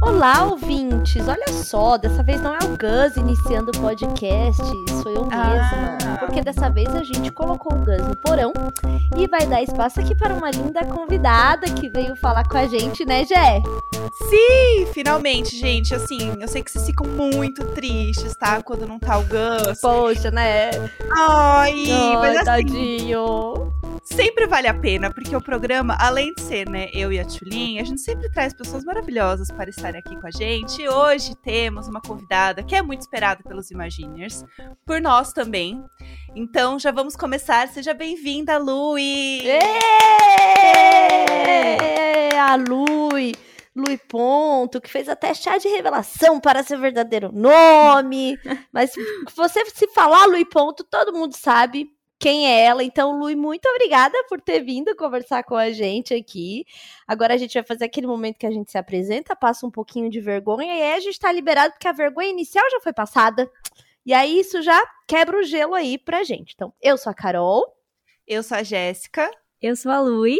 Olá, ouvintes! Olha só, dessa vez Gus iniciando o podcast, sou eu mesma. Ah. Porque dessa vez a gente colocou o Gus no porão e vai dar espaço aqui para uma linda convidada que veio falar com a gente, né, Jé? Sim, finalmente, gente. Assim, eu sei que vocês ficam muito tristes, tá? Quando não tá o Gus. Poxa, né? Ai, mas Ai, assim, tadinho. Sempre vale a pena, porque o programa, além de ser, né, eu e a Tulin, a gente sempre traz pessoas maravilhosas para estarem aqui com a gente. E hoje temos uma convidada que é muito esperada pelos Imaginers, por nós também. Então já vamos começar. Seja bem-vinda, Lui! Ê! A Lui, Lui Ponto, que fez até chá de revelação para seu verdadeiro nome. Mas você se falar Lui Ponto, todo mundo sabe quem é ela. Então, Lui, muito obrigada por ter vindo conversar com a gente aqui. Agora a gente vai fazer aquele momento que a gente se apresenta, passa um pouquinho de vergonha e aí a gente tá liberado porque a vergonha inicial já foi passada. E aí isso já quebra o gelo aí pra gente. Então, eu sou a Carol Eu sou a Jéssica. Eu sou a Lui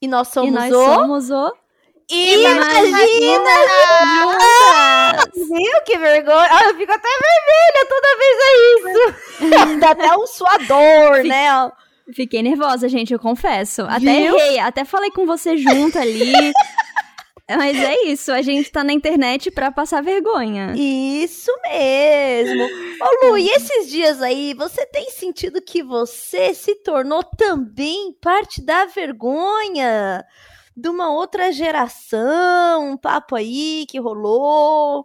e nós somos e nós o somos o Imagina! Viu que vergonha? Ah, eu fico até vermelha toda vez é isso. Dá até um suador, né? ó. Fiquei nervosa, gente, eu confesso. Até Viu? errei, até falei com você junto ali. Mas é isso, a gente tá na internet pra passar vergonha. Isso mesmo. Ô Lu, e esses dias aí, você tem sentido que você se tornou também parte da vergonha de uma outra geração? Um papo aí que rolou.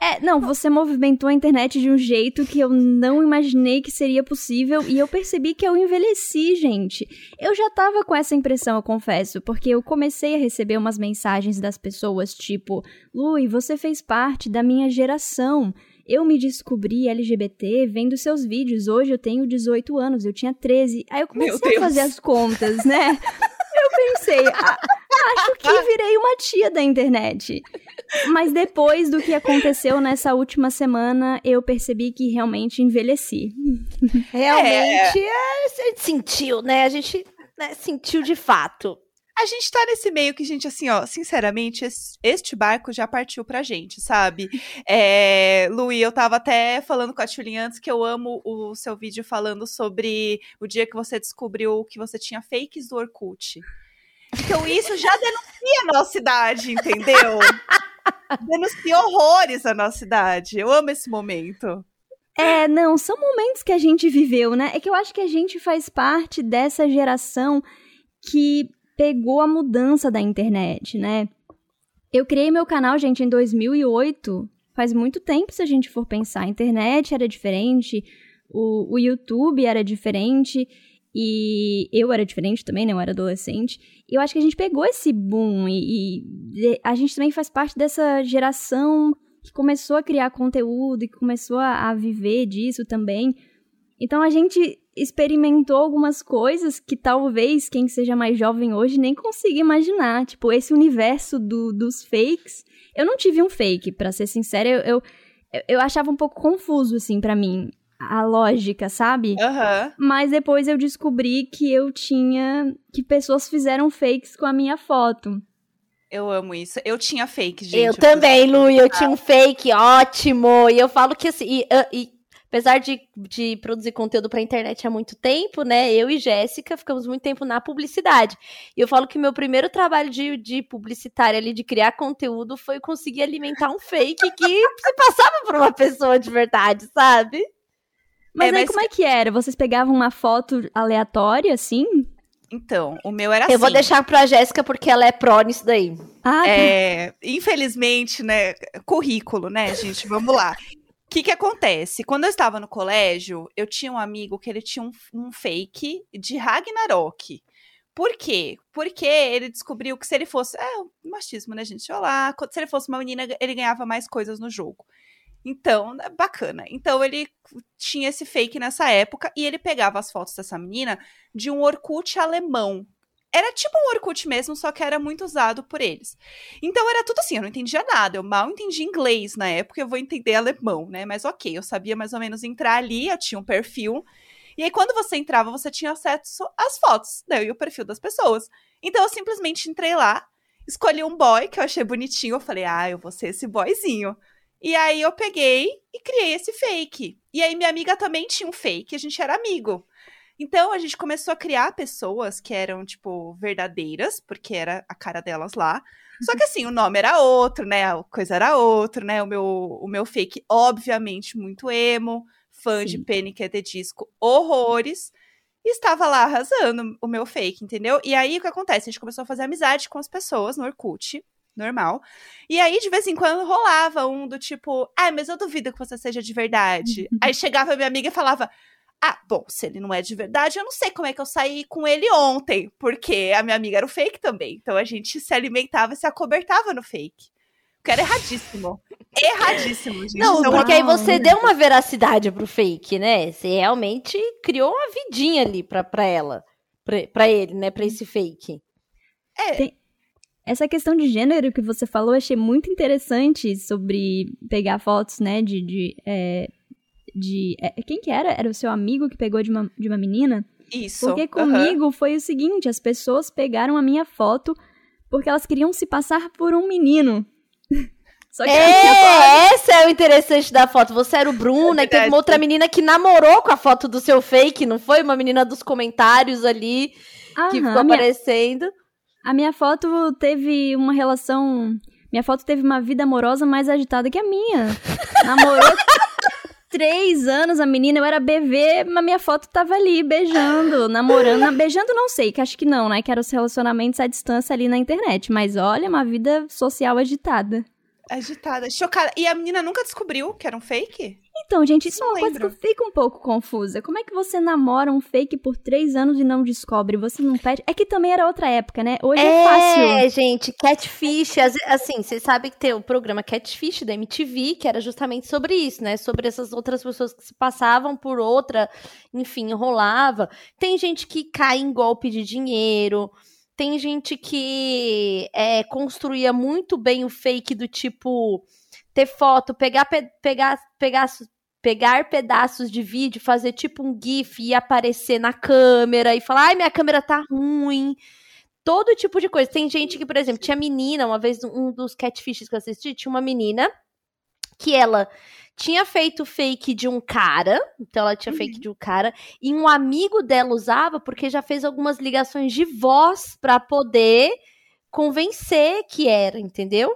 É, não, você movimentou a internet de um jeito que eu não imaginei que seria possível e eu percebi que eu envelheci, gente. Eu já tava com essa impressão, eu confesso, porque eu comecei a receber umas mensagens das pessoas tipo: Lui, você fez parte da minha geração. Eu me descobri LGBT vendo seus vídeos. Hoje eu tenho 18 anos, eu tinha 13. Aí eu comecei a Deus. fazer as contas, né? Eu pensei, "Ah, acho que virei uma tia da internet. Mas depois do que aconteceu nessa última semana, eu percebi que realmente envelheci. Realmente, é, a gente sentiu, né? A gente né, sentiu de fato. A gente tá nesse meio que, gente, assim, ó, sinceramente, es- este barco já partiu pra gente, sabe? É, Luí, eu tava até falando com a Tulin antes que eu amo o seu vídeo falando sobre o dia que você descobriu que você tinha fakes do Orkut. Então isso já denuncia a nossa idade, entendeu? denuncia horrores a nossa idade. Eu amo esse momento. É, não, são momentos que a gente viveu, né? É que eu acho que a gente faz parte dessa geração que pegou a mudança da internet, né? Eu criei meu canal, gente, em 2008. Faz muito tempo, se a gente for pensar. A internet era diferente, o, o YouTube era diferente, e eu era diferente também, né? Eu era adolescente. E eu acho que a gente pegou esse boom, e, e a gente também faz parte dessa geração que começou a criar conteúdo e que começou a, a viver disso também. Então a gente experimentou algumas coisas que talvez quem seja mais jovem hoje nem consiga imaginar. Tipo, esse universo do- dos fakes. Eu não tive um fake, pra ser sincera, eu, eu, eu achava um pouco confuso, assim, pra mim, a lógica, sabe? Aham. Mas depois eu descobri que eu tinha. que pessoas fizeram fakes com a minha foto. Eu amo isso. Eu tinha fake, gente. eu também, Lu, eu tinha um fake ótimo. E eu falo que assim, e, ah, e apesar de, de produzir conteúdo pra internet há muito tempo, né? Eu e Jéssica ficamos muito tempo na publicidade. E eu falo que meu primeiro trabalho de, de publicitária ali, de criar conteúdo, foi conseguir alimentar um fake que se passava por uma pessoa de verdade, sabe? Mas É, aí mas- como é que era? Vocês pegavam uma foto aleatória, assim? Então, o meu era Eu vou assim. deixar pra Jéssica porque ela é pró nisso daí. Ah, É, infelizmente, né? Currículo, né, gente? Vamos lá. O que que acontece? Quando eu estava no colégio, eu tinha um amigo que ele tinha um, um fake de Ragnarok. Por quê? Porque ele descobriu que se ele fosse. É, machismo, né, gente? Olha lá. Se ele fosse uma menina, ele ganhava mais coisas no jogo. Então, é bacana. Então, ele tinha esse fake nessa época e ele pegava as fotos dessa menina de um Orkut alemão. era tipo um Orkut mesmo, só que era muito usado por eles. Então era tudo assim, eu não entendia nada. Eu mal entendi inglês na época, eu vou entender alemão, né? Mas ok, eu sabia mais ou menos entrar ali, eu tinha um perfil. E aí, quando você entrava, você tinha acesso às fotos, né? E o perfil das pessoas. Então eu simplesmente entrei lá, escolhi um boy que eu achei bonitinho. Eu falei, ah, eu vou ser esse boyzinho. E aí eu peguei e criei esse fake. E aí minha amiga também tinha um fake, a gente era amigo. Então a gente começou a criar pessoas que eram, tipo, verdadeiras, porque era a cara delas lá. Só que assim, o nome era outro, né? A coisa era outro, né? O meu, o meu fake, obviamente, muito emo, fã Sim. de Panic! at the Disco, horrores. E estava lá arrasando o meu fake, entendeu? E aí o que acontece? A gente começou a fazer amizade com as pessoas no Orkut normal. E aí, de vez em quando, rolava um do tipo, ah, mas eu duvido que você seja de verdade. aí chegava minha amiga e falava, ah, bom, se ele não é de verdade, eu não sei como é que eu saí com ele ontem, porque a minha amiga era o fake também. Então a gente se alimentava e se acobertava no fake. Que era erradíssimo. Erradíssimo, gente. Não, então, porque aí você deu uma veracidade pro fake, né? Você realmente criou uma vidinha ali pra, pra ela. Pra, pra ele, né? Pra esse fake. É. Tem, essa questão de gênero que você falou, achei muito interessante sobre pegar fotos, né, de, de é, de. É, quem que era? Era o seu amigo que pegou de uma, de uma menina? Isso. Porque comigo uhum. foi o seguinte: as pessoas pegaram a minha foto porque elas queriam se passar por um menino. Só que é, esse é o interessante da foto. Você era o Bruno, é e teve uma outra menina que namorou com a foto do seu fake, não foi? Uma menina dos comentários ali Aham, que ficou aparecendo. A minha foto teve uma relação. Minha foto teve uma vida amorosa mais agitada que a minha. Namorou três anos a menina, eu era bebê, mas minha foto tava ali, beijando, namorando. beijando não sei, que acho que não, né? Que eram os relacionamentos à distância ali na internet. Mas olha, uma vida social agitada. Agitada, chocada. E a menina nunca descobriu que era um fake? Então, gente, isso não é uma lembro. coisa que eu fico um pouco confusa. Como é que você namora um fake por três anos e não descobre? Você não pede. É que também era outra época, né? Hoje é, é fácil. É, gente, Catfish. Assim, vocês sabem que tem o programa Catfish da MTV, que era justamente sobre isso, né? Sobre essas outras pessoas que se passavam por outra, enfim, enrolava. Tem gente que cai em golpe de dinheiro. Tem gente que é, construía muito bem o fake do tipo ter foto, pegar, pe pegar, pegar, pegar pedaços de vídeo, fazer tipo um GIF e aparecer na câmera e falar, ai, minha câmera tá ruim. Todo tipo de coisa. Tem gente que, por exemplo, tinha menina, uma vez, um dos catfishes que eu assisti, tinha uma menina que ela tinha feito fake de um cara, então ela tinha uhum. fake de um cara, e um amigo dela usava porque já fez algumas ligações de voz para poder convencer que era, entendeu?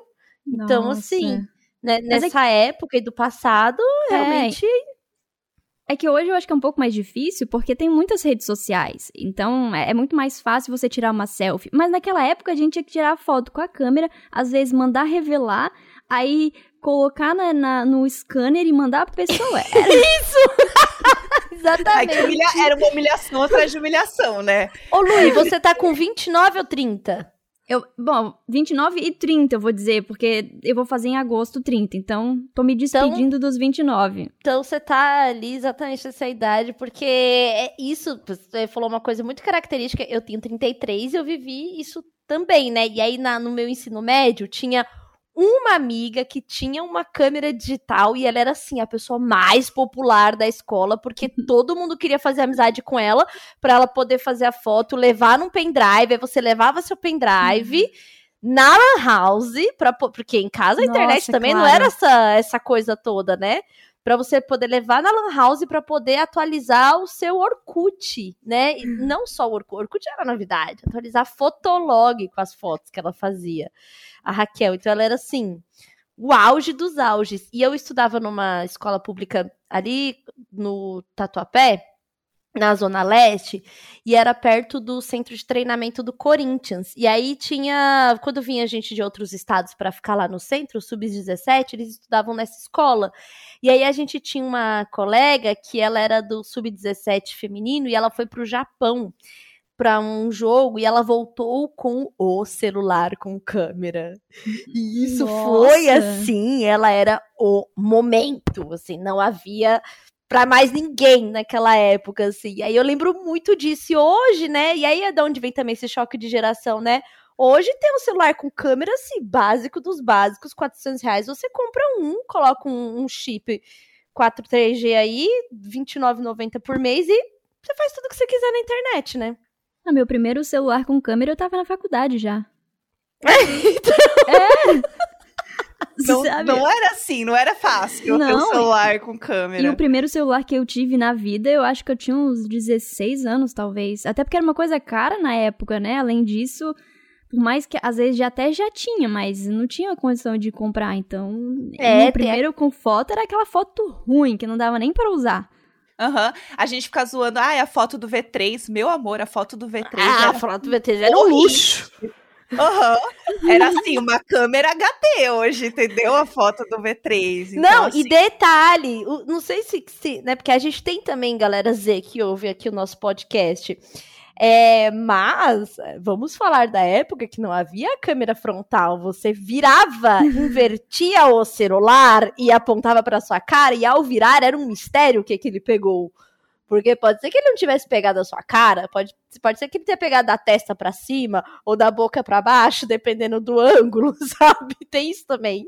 Então, assim, né, nessa é... época e do passado, é, realmente. É que hoje eu acho que é um pouco mais difícil porque tem muitas redes sociais. Então é, é muito mais fácil você tirar uma selfie. Mas naquela época a gente tinha que tirar foto com a câmera, às vezes mandar revelar, aí colocar na, na no scanner e mandar pra pessoa. Era... Isso! Exatamente. Humilha... Era uma humilhação atrás de humilhação, né? Ô, Luiz, você tá com 29 ou 30? Eu, bom, 29 e 30 eu vou dizer, porque eu vou fazer em agosto 30, então tô me despedindo então, dos 29. Então você tá ali exatamente nessa idade, porque é isso, você falou uma coisa muito característica, eu tenho 33 e eu vivi isso também, né? E aí na, no meu ensino médio tinha uma amiga que tinha uma câmera digital e ela era assim a pessoa mais popular da escola porque todo mundo queria fazer amizade com ela para ela poder fazer a foto, levar num pendrive, aí você levava seu pendrive uhum. na house, pra, porque em casa a internet Nossa, também claro. não era essa, essa coisa toda, né? Para você poder levar na Lan House para poder atualizar o seu Orkut, né? E uhum. não só o Orkut, Orkut era novidade, atualizar Fotolog com as fotos que ela fazia, a Raquel. Então ela era assim, o auge dos auges. E eu estudava numa escola pública ali no Tatuapé, na Zona Leste, e era perto do centro de treinamento do Corinthians. E aí tinha, quando vinha gente de outros estados para ficar lá no centro, sub-17, eles estudavam nessa escola. E aí a gente tinha uma colega que ela era do sub-17 feminino e ela foi para o Japão para um jogo e ela voltou com o celular com câmera. E isso Nossa. foi assim, ela era o momento, assim, não havia pra mais ninguém naquela época, assim. Aí eu lembro muito disso. E hoje, né? E aí é de onde vem também esse choque de geração, né? Hoje tem um celular com câmera, assim, básico dos básicos, 400 reais. Você compra um, coloca um, um chip 4 3G aí, R$29,90 por mês e você faz tudo que você quiser na internet, né? Ah, meu primeiro celular com câmera eu tava na faculdade já. então, É! Não, Sabe? não era assim, não era fácil ter um Não, celular com E câmera. o primeiro celular que eu tive na vida, eu acho que eu tinha uns 16 anos, talvez. Até porque era uma coisa cara na época, né? Além disso, por mais que às vezes já até já tinha, mas não tinha condição de comprar. Então, É, tem primeiro com foto era aquela foto ruim, que não dava nem pra usar. Aham. A gente fica zoando, ah, é a foto do V3. Meu amor, a foto do V3 ah, era falar do VT já era um luxo. Aham. Era assim, uma câmera HD hoje, entendeu? A foto do V3. Então, Não, assim, e detalhe, não sei se, se, né, porque a gente tem também galera Z que ouve aqui o nosso podcast. É, mas é, vamos falar da época que não havia câmera frontal. Você virava, invertia o celular e apontava para sua cara, e ao virar era um mistério o que, que ele pegou. Porque pode ser que ele não tivesse pegado a sua cara, pode, pode ser que ele tenha pegado da testa para cima ou da boca para baixo, dependendo do ângulo, sabe? Tem isso também.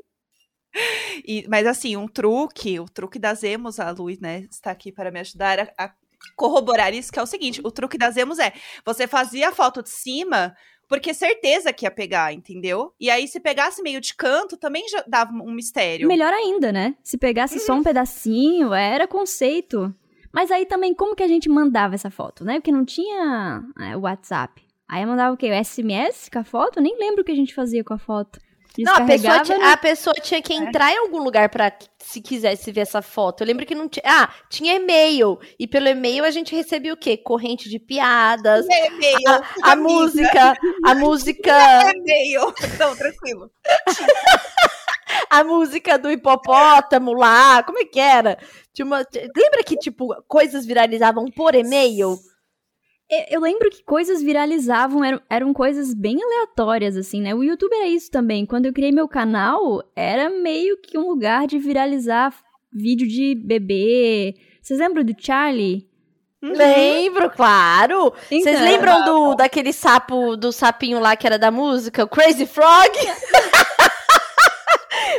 e- mas assim, um truque, o truque das emos, a Luiz, né, está aqui para me ajudar a, a corroborar isso, que é o seguinte, o truque das emos é, você fazia a foto de cima, porque certeza que ia pegar, entendeu? E aí, se pegasse meio de canto, também já dava um mistério. Melhor ainda, né? Se pegasse só um pedacinho, era conceito. Mas aí também, como que a gente mandava essa foto, né? Porque não tinha é, WhatsApp. Aí mandava o quê? O SMS com a foto? Nem lembro o que a gente fazia com a foto. Não, a pessoa, né? a pessoa tinha que entrar em algum lugar pra se quisesse ver essa foto. Eu lembro que não tinha. Ah, tinha e-mail. E pelo e-mail a gente recebia o quê? Corrente de piadas, E-mail, a amiga, música, a música, E-mail. Não, tranquilo. a música do hipopótamo lá. Como é que era? Tinha uma- lembra que, tipo, coisas viralizavam por e-mail? Eu- Eu lembro que coisas viralizavam, eram, eram coisas bem aleatórias, assim, né? O YouTube era isso também. Quando eu criei meu canal, era meio que um lugar de viralizar vídeo de bebê. Vocês lembram do Charlie? Lembro, claro. Vocês Então, lembram do, daquele sapo, do sapinho lá que era da música? O Crazy Frog?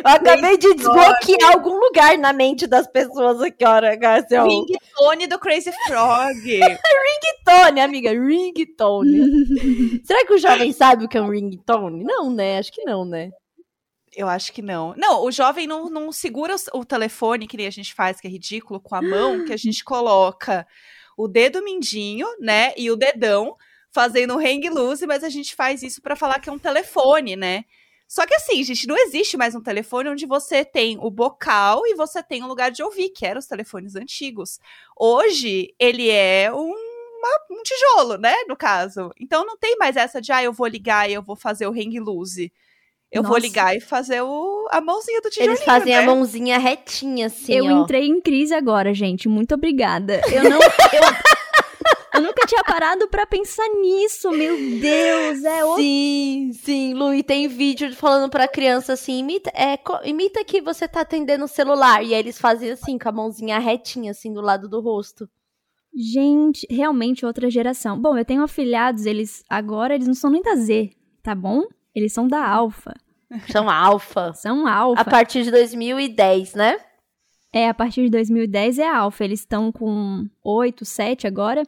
Eu acabei de desbloquear algum lugar na mente das pessoas aqui, hora, Garcia. Ringtone do Crazy Frog. Ringtone, amiga, ringtone. Será que o jovem sabe o que é um ringtone? Não, né? Acho que não, né? Eu acho que não. Não, o jovem não, não segura o, o telefone, que nem a gente faz, que é ridículo, com a mão, que a gente coloca o dedo mindinho, né, e o dedão fazendo hang loose, mas a gente faz isso pra falar que é um telefone, né? Só que assim, gente, não existe mais um telefone onde você tem o bocal e você tem um lugar de ouvir, que eram os telefones antigos. Hoje, ele é um, uma- um tijolo, né, no caso. Então não tem mais essa de, ah, eu vou ligar e eu vou fazer o hang loose. Eu vou Nossa. ligar e fazer o, a mãozinha do tijolinho, Eles fazem né? a mãozinha retinha, assim, eu ó. entrei em crise agora, gente. Muito obrigada. Eu não. eu, eu nunca tinha parado pra pensar nisso, meu Deus. É outro. Sim, sim, Lu, e tem vídeo falando pra criança assim, imita, é, imita que você tá atendendo o celular. E aí eles fazem assim, com a mãozinha retinha, assim, do lado do rosto. Gente, realmente outra geração. Bom, eu tenho afilhados, eles agora eles não são nem da Z, tá bom? Eles são da Alfa. São alfa. São Alfa. A partir de 2010, né? É, a partir de 2010 é Alfa. Eles estão com 8, 7 agora.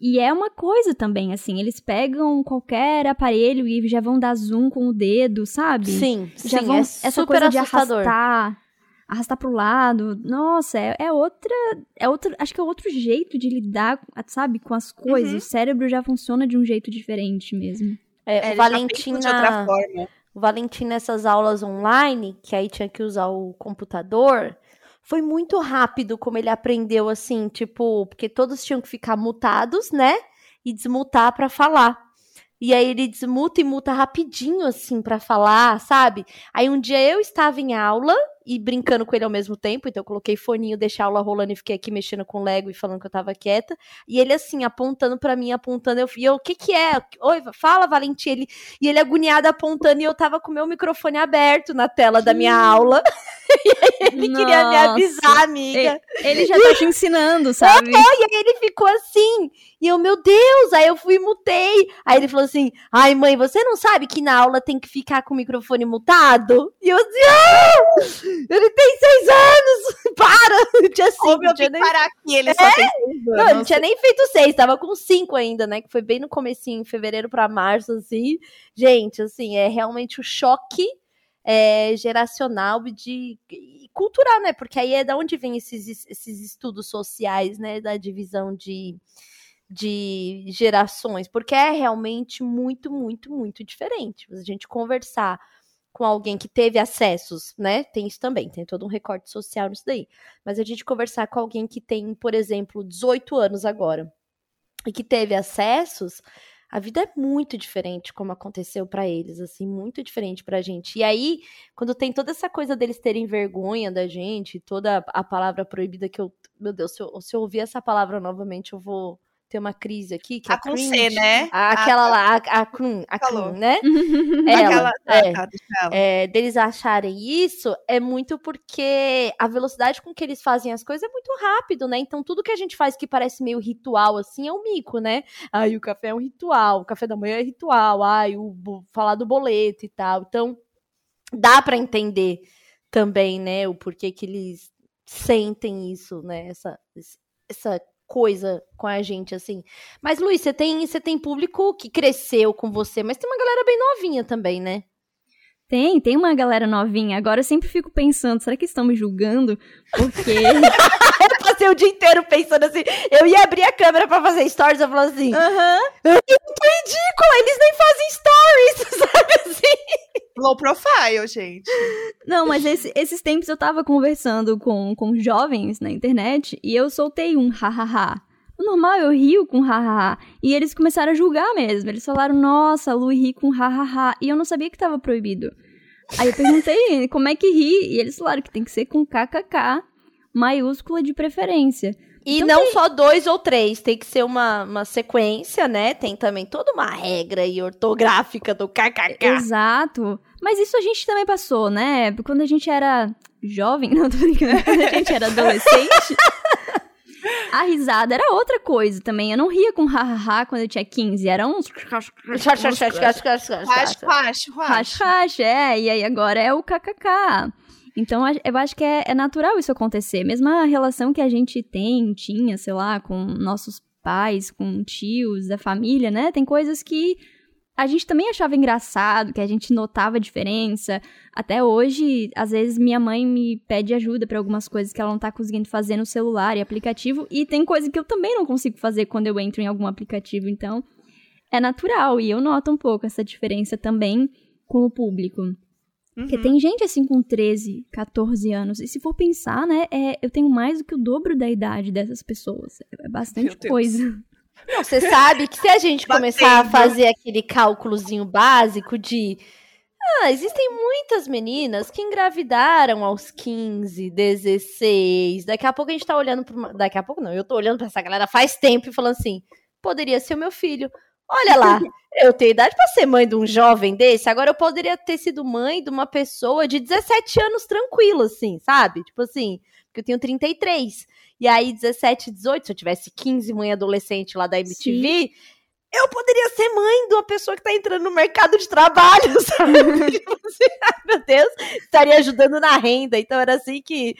E é uma coisa também, assim, eles pegam qualquer aparelho e já vão dar zoom com o dedo, sabe? Sim, já sim, vão, é essa super coisa de assustador. arrastar, arrastar pro lado. Nossa, é, é outra, é outro, acho que é outro jeito de lidar, sabe, com as coisas. Uhum. O cérebro já funciona de um jeito diferente mesmo. É, É, o pensam de outra na- forma. o Valentim nessas aulas online, que aí tinha que usar o computador, foi muito rápido como ele aprendeu assim, tipo, porque todos tinham que ficar mutados, né? E desmutar pra falar. E aí ele desmuta e muta rapidinho assim pra falar, sabe? Aí um dia eu estava em aula e brincando com ele ao mesmo tempo, então eu coloquei foninho, deixei a aula rolando e fiquei aqui mexendo com o Lego e falando que eu tava quieta. E ele assim, apontando pra mim, apontando, eu, e eu, o que que é? Oi, fala, Valentim. Ele, e ele agoniado apontando e eu tava com o meu microfone aberto na tela da minha aula. ele queria me avisar, amiga. Ele, ele já tá te ensinando, sabe? e aí ele ficou assim. E eu, meu Deus, aí eu fui e mutei. Aí ele falou assim: ai, mãe, você não sabe que na aula tem que ficar com o microfone mutado? E eu assim, ah! Ele tem seis anos! Para! Tinha cinco. Como eu tinha nem... parar aqui, ele É? só tem seis Não, anos. ele não tinha nem feito seis, tava com cinco ainda, né? Que foi bem no comecinho, em fevereiro pra março, assim. Gente, assim, é realmente o choque é, geracional e de e cultural, né? Porque aí é da onde vem esses, esses estudos sociais, né? Da divisão de, de gerações, porque é realmente muito, muito, muito diferente. A gente conversar com alguém que teve acessos, né? Tem isso também, tem todo um recorte social nisso daí. Mas a gente conversar com alguém que tem, por exemplo, 18 anos agora e que teve acessos, a vida é muito diferente como aconteceu pra eles, assim, muito diferente pra gente. E aí, quando tem toda essa coisa deles terem vergonha da gente, toda a palavra proibida que eu, meu Deus, se eu, se eu ouvir essa palavra novamente, eu vou ter uma crise aqui, que A é com C, cringe. né? A- aquela lá, a, a, Crun, a. Crun, né? Ela, Aquela... é Ah, tá, deixa ela. é, deles acharem isso é muito porque a velocidade com que eles fazem as coisas é muito rápido, né? Então tudo que a gente faz que parece meio ritual assim é o mico, né? Ai, o café é um ritual, o café da manhã é ritual, ai, o falar do boleto e tal. Então dá pra entender também, né, o porquê que eles sentem isso, né? Essa essa coisa com a gente assim. Mas Luiz, você tem você tem público que cresceu com você, mas tem uma galera bem novinha também, né? Tem, tem uma galera novinha. Agora eu sempre fico pensando, será que estão me julgando? Porque. Eu passei o dia inteiro pensando assim. Eu ia abrir a câmera pra fazer stories, eu falava assim. Aham. Eu tô ridícula, eles nem fazem stories? Low profile, gente. Não, mas esse- esses tempos eu tava conversando com, com jovens na internet e eu soltei um hahaha. Normal, eu rio com hahaha. E eles começaram a julgar mesmo. Eles falaram, nossa, Lu ri com hahaha. E eu não sabia que tava proibido. Aí eu perguntei como é que ri. E eles falaram que tem que ser com kkk maiúscula de preferência. E Então não só dois ou três, tem que ser uma, uma sequência, né? Tem também toda uma regra aí ortográfica do kkk. Exato. Mas isso a gente também passou, né? Quando a gente era jovem, não tô brincando, quando a gente era adolescente, a risada era outra coisa também. Eu não ria com hahaha quando eu tinha 15, era uns rash rash, é, e aí agora é o kkk. Então eu acho que é, é natural isso acontecer. Mesmo a relação que a gente tem, tinha, sei lá, com nossos pais, com tios da família, né? Tem coisas que a gente também achava engraçado, que a gente notava a diferença. Até hoje, às vezes minha mãe me pede ajuda pra algumas coisas que ela não tá conseguindo fazer no celular e aplicativo, e tem coisa que eu também não consigo fazer quando eu entro em algum aplicativo, então é natural e eu noto um pouco essa diferença também com o público. Porque Uhum. tem gente assim com 13, 14 anos. E se for pensar, né, é, eu tenho mais do que o dobro da idade dessas pessoas. É Meu bastante coisa. Não, você sabe que se a gente começar a fazer aquele cálculozinho básico de. Ah, existem muitas meninas que engravidaram aos 15, 16. Daqui a pouco a gente tá olhando pra uma... Daqui a pouco não, eu tô olhando pra essa galera faz tempo e falando assim: poderia ser o meu filho. Olha lá, eu tenho idade pra ser mãe de um jovem desse. Agora eu poderia ter sido mãe de uma pessoa de 17 anos tranquilo, assim, sabe? Tipo assim, porque eu tenho 33. E aí, 17, 18, se eu tivesse 15 mãe adolescente lá da MTV, eu poderia ser mãe de uma pessoa que tá entrando no mercado de trabalho, sabe? Tipo assim, ai, meu Deus, estaria ajudando na renda. Então era assim que.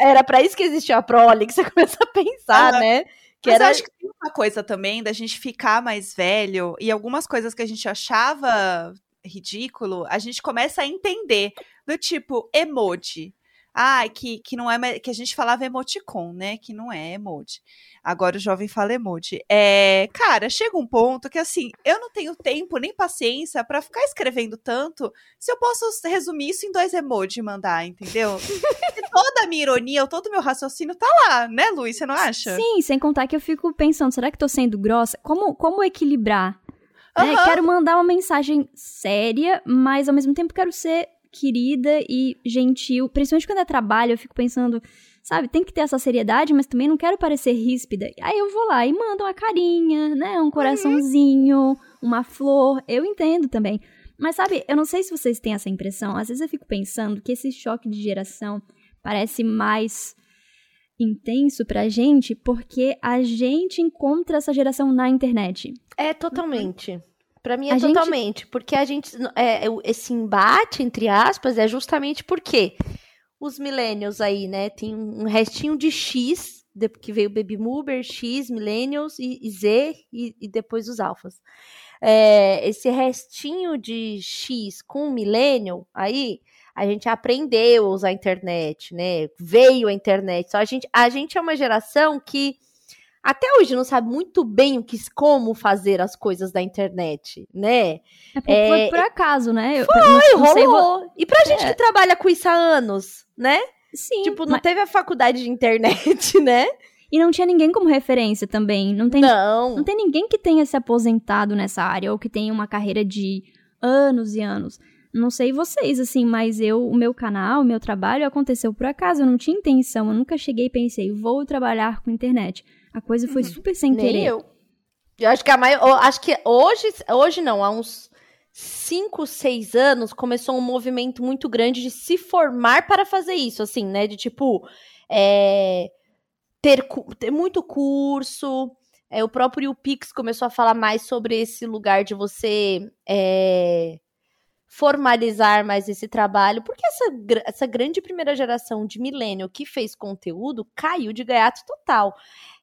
Era pra isso que existia a Prole, que você começa a pensar, né? Que Mas era. eu acho que tem uma coisa também da gente ficar mais velho e algumas coisas que a gente achava ridículo, a gente começa a entender. Do tipo, emoji. Ah, que, que não é que a gente falava emoticon, né? Que não é emoji. Agora o jovem fala emoji. É, cara, chega um ponto que assim, eu não tenho tempo nem paciência pra ficar escrevendo tanto se eu posso resumir isso em dois emojis e mandar, entendeu? Toda a minha ironia, todo o meu raciocínio tá lá, né, Luiz? Você não acha? Sim, sem contar que eu fico pensando, será que tô sendo grossa? Como, como equilibrar? Né? Aham. Quero mandar uma mensagem séria, mas ao mesmo tempo quero ser querida e gentil. Principalmente quando é trabalho, eu fico pensando, sabe, tem que ter essa seriedade, mas também não quero parecer ríspida. Aí eu vou lá e mando uma carinha, né? Um coraçãozinho, uma flor. Eu entendo também. Mas sabe, eu não sei se vocês têm essa impressão. Às vezes eu fico pensando que esse choque de geração parece mais intenso pra gente porque a gente encontra essa geração na internet. É, totalmente. Pra mim é a totalmente. Gente... Porque a gente. É, esse embate, entre aspas, é justamente porque os millennials aí, né, tem um restinho de X, que veio Baby Boomer, X, Millennials e, e Z e, e, depois os alfas. É, esse restinho de X com Millennial aí a gente aprendeu a usar a internet, né? Veio a internet. Só a gente, a gente é uma geração que até hoje não sabe muito bem o que, como fazer as coisas da internet, né? É, por, é, foi por acaso, né? Foi, não, não rolou. E pra gente é. que trabalha com isso há anos, né? Sim. Tipo, não mas... teve a faculdade de internet, né? E não tinha ninguém como referência também. Não tem, não. não tem ninguém que tenha se aposentado nessa área ou que tenha uma carreira de anos e anos. Não sei vocês, assim, mas eu, o meu canal, o meu trabalho aconteceu por acaso, eu não tinha intenção, eu nunca cheguei e pensei, vou trabalhar com internet. A coisa foi uhum. super sem Nem querer. eu. Eu acho que a maior, acho que hoje, hoje não, há uns 5, 6 anos começou um movimento muito grande de se formar para fazer isso, assim, né? De tipo, é, ter, ter muito curso. É, o próprio Pix começou a falar mais sobre esse lugar de você é, formalizar mais esse trabalho, porque essa, essa grande primeira geração de milênio que fez conteúdo caiu de gaiato total.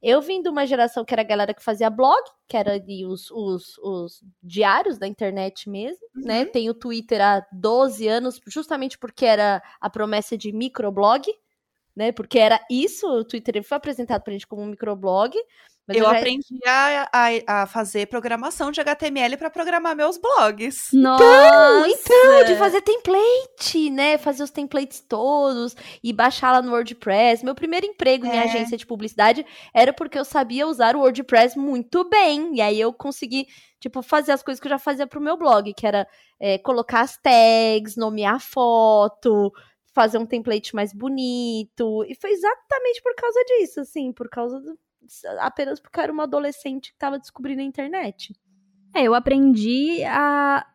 Eu vim de uma geração que era a galera que fazia blog, que era ali os, os, os diários da internet mesmo, né? uhum. né? Tem o Twitter há 12 anos, justamente porque era a promessa de microblog, né? Porque era isso, o Twitter foi apresentado pra gente como um microblog. Mas eu, eu já... aprendi a, a, a, fazer programação de HTML para programar meus blogs. Nossa! Então, então, de fazer template, né? Fazer os templates todos e baixar lá no WordPress. Meu primeiro emprego é. em agência de publicidade era porque eu sabia usar o WordPress muito bem. E aí eu consegui, tipo, fazer as coisas que eu já fazia pro meu blog, que era é, colocar as tags, nomear foto, fazer um template mais bonito. E foi exatamente por causa disso, assim, por causa do apenas porque eu era uma adolescente que estava descobrindo a internet. É, eu aprendi a.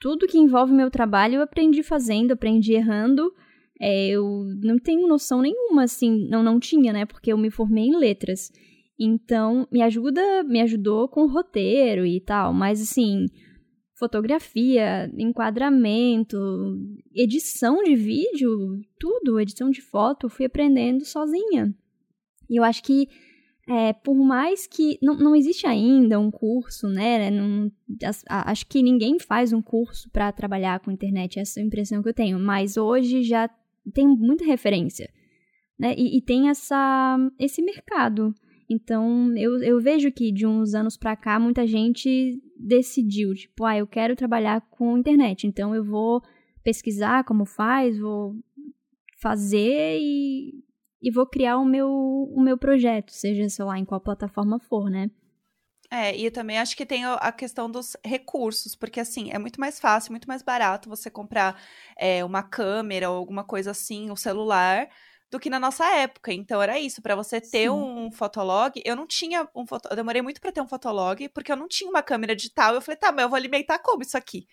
Tudo que envolve meu trabalho, eu aprendi fazendo, aprendi errando. É, eu não tenho noção nenhuma, assim, não, não tinha, né? Porque eu me formei em letras. Então, me ajuda, me ajudou com roteiro e tal, mas assim, fotografia, enquadramento, edição de vídeo, tudo, edição de foto, fui aprendendo sozinha. E eu acho que é, por mais que não, não existe ainda um curso, né? Não, acho que ninguém faz um curso para trabalhar com internet, essa é a impressão que eu tenho. Mas hoje já tem muita referência, né? E, e tem essa, esse mercado. Então eu, eu vejo que de uns anos para cá muita gente decidiu, tipo, ah, eu quero trabalhar com internet, então eu vou pesquisar como faz, vou fazer e e vou criar o meu, o meu projeto, seja, sei lá, em qual plataforma for, né? É, e eu também acho que tem a questão dos recursos, porque assim, é muito mais fácil, muito mais barato você comprar é, uma câmera ou alguma coisa assim, um celular, do que na nossa época. Então era isso, para você ter Sim. um fotolog, eu não tinha um foto, eu demorei muito para ter um fotolog, porque eu não tinha uma câmera digital. Eu falei, tá, mas eu vou alimentar como isso aqui?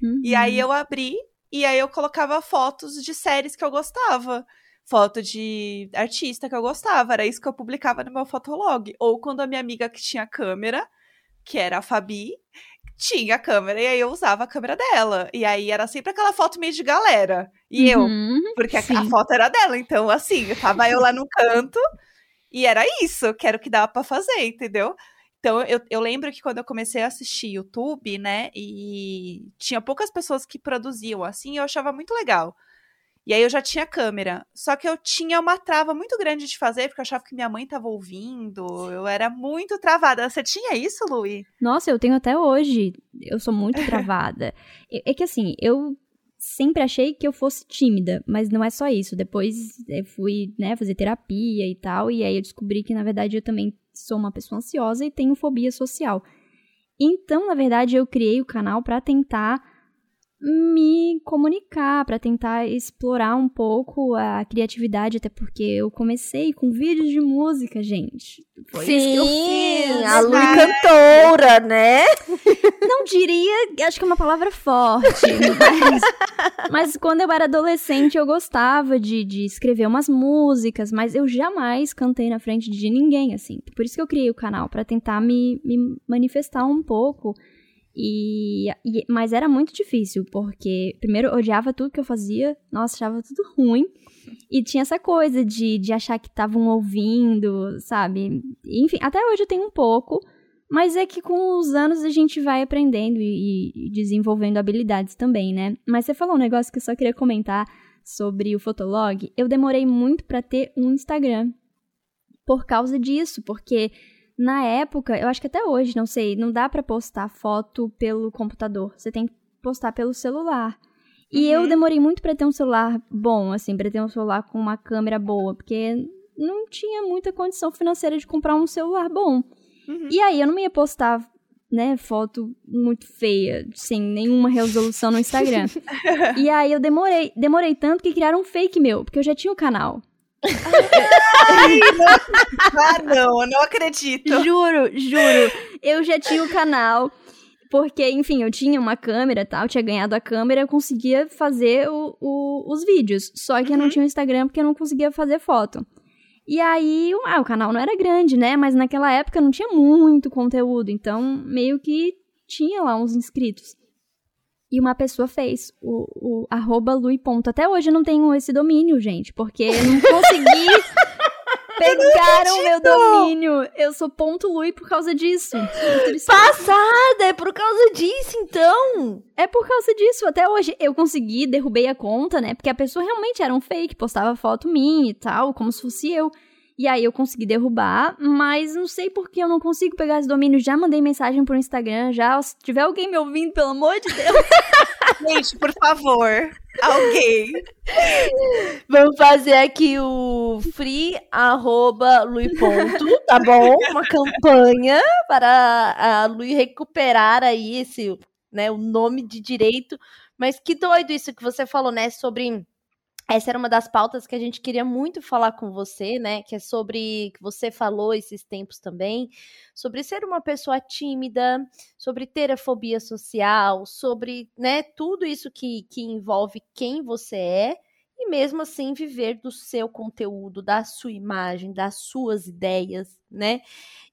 Uhum. E aí uhum. eu abri e aí eu colocava fotos de séries que eu gostava foto de artista que eu gostava. Era isso que eu publicava no meu fotolog. Ou quando a minha amiga que tinha câmera, que era a Fabi, tinha câmera e aí eu usava a câmera dela. E aí era sempre aquela foto meio de galera. E uhum, eu, porque a, a, foto era dela. Então, assim, tava eu lá no canto e era isso, que era o que dava pra fazer, entendeu? Então, eu, eu lembro que quando eu comecei a assistir YouTube, né, e tinha poucas pessoas que produziam assim, eu achava muito legal. E aí eu já tinha câmera. Só que eu tinha uma trava muito grande de fazer, porque eu achava que minha mãe estava ouvindo. Eu era muito travada. Você tinha isso, Luí? Nossa, eu tenho até hoje. Eu sou muito travada. é que assim, eu sempre achei que eu fosse tímida, mas não é só isso. Depois eu fui, né, fazer terapia e tal, e aí eu descobri que na verdade eu também sou uma pessoa ansiosa e tenho fobia social. Então, na verdade, eu criei o canal para tentar me comunicar, para tentar explorar um pouco a criatividade, até porque eu comecei com vídeos de música, gente. Foi Sim, isso que eu fiz. a Lu cantora, né? Não diria, acho que é uma palavra forte, mas, mas quando eu era adolescente eu gostava de, de escrever umas músicas, mas eu jamais cantei na frente de ninguém, assim. Por isso que eu criei o canal, para tentar me, me manifestar um pouco e, e, mas era muito difícil, porque primeiro eu odiava tudo que eu fazia, nossa, achava tudo ruim. E tinha essa coisa de, de achar que estavam ouvindo, sabe? Enfim, até hoje eu tenho um pouco, mas é que com os anos a gente vai aprendendo e, e desenvolvendo habilidades também, né? Mas você falou um negócio que eu só queria comentar sobre o Fotolog. Eu demorei muito para ter um Instagram por causa disso, porque na época, eu acho que até hoje, não sei, não dá para postar foto pelo computador. Você tem que postar pelo celular. E uhum. eu demorei muito para ter um celular bom, assim, para ter um celular com uma câmera boa, porque não tinha muita condição financeira de comprar um celular bom. Uhum. E aí eu não ia postar, né, foto muito feia, sem nenhuma resolução no Instagram. e aí eu demorei, demorei tanto que criaram um fake meu, porque eu já tinha o canal. Ai, não, ah, não, eu não acredito. Juro, juro. Eu já tinha o canal. Porque, enfim, eu tinha uma câmera tal, tinha ganhado a câmera, eu conseguia fazer o, o, os vídeos. Só que uhum. eu não uhum. tinha o Instagram porque eu não conseguia fazer foto. E aí, ah, o canal não era grande, né? Mas naquela época não tinha muito conteúdo. Então, meio que tinha lá uns inscritos. E uma pessoa fez o, o arroba Lui ponto. Até hoje eu não tenho esse domínio, gente, porque eu não consegui. Pegaram meu domínio. Eu sou ponto Lui por causa disso. Passada, é por causa disso, então. É por causa disso. Até hoje eu consegui, derrubei a conta, né? Porque a pessoa realmente era um fake, postava foto minha e tal, como se fosse eu. E aí eu consegui derrubar, mas não sei por que eu não consigo pegar esse domínio. Já mandei mensagem pro Instagram, já. Se tiver alguém me ouvindo, pelo amor de Deus. Gente, por favor, alguém. Vamos fazer aqui o free arroba Lui ponto, tá bom? Uma campanha para a Lui recuperar aí esse, né, o nome de direito. Mas que doido isso que você falou, né, sobre essa era uma das pautas que a gente queria muito falar com você, né? Que é sobre que você falou esses tempos também, sobre ser uma pessoa tímida, sobre ter a fobia social, sobre, né, tudo isso que, que envolve quem você é e mesmo assim viver do seu conteúdo, da sua imagem, das suas ideias, né?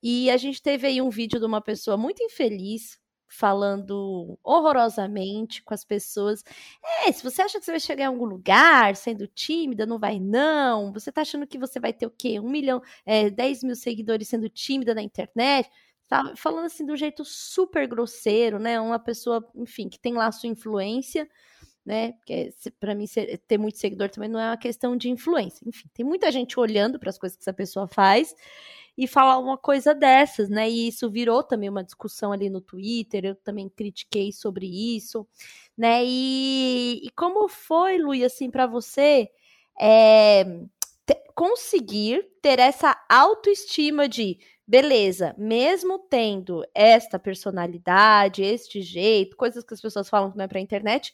E a gente teve aí um vídeo de uma pessoa muito infeliz falando horrorosamente com as pessoas. É, se você acha que você vai chegar em algum lugar sendo tímida, não vai não. Você tá achando que você vai ter o quê? Um milhão, é, 10 mil seguidores sendo tímida na internet? Tá falando assim do jeito super grosseiro, né? Uma pessoa, enfim, que tem lá sua influência, né? Porque para mim ter muito seguidor também não é uma questão de influência. Enfim, tem muita gente olhando para as coisas que essa pessoa faz e falar uma coisa dessas, né? E isso virou também uma discussão ali no Twitter, eu também critiquei sobre isso, né? E, e como foi, Luí, assim, para você é, te, conseguir ter essa autoestima de beleza, mesmo tendo esta personalidade, este jeito, coisas que as pessoas falam que não é pra internet,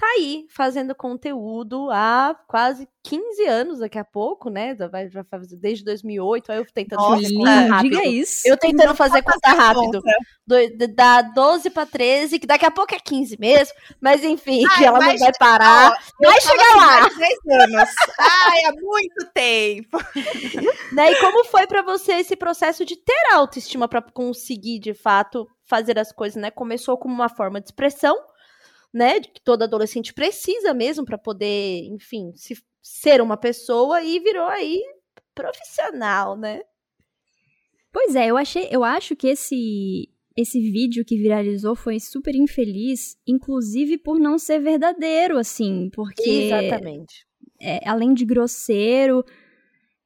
tá aí fazendo conteúdo há quase 15 anos daqui a pouco, né? Vai, vai fazer desde 2008, aí eu tentando Nossa, fazer conta rápido. Diga isso. Eu tentando Não fazer conta rápido. Do, da 12 para 13, que daqui a pouco é 15 mesmo, mas enfim, Ai, que ela não vai parar. Ó, vai chegar lá. 10 anos. Ai, há muito tempo. né? E como foi para você esse processo de ter autoestima para conseguir, de fato, fazer as coisas, né? Começou como uma forma de expressão, né, que todo adolescente precisa mesmo para poder, enfim, se, ser uma pessoa e virou aí profissional, né? Pois é, eu achei, eu acho que esse esse vídeo que viralizou foi super infeliz, inclusive por não ser verdadeiro, assim, porque exatamente, é, além de grosseiro,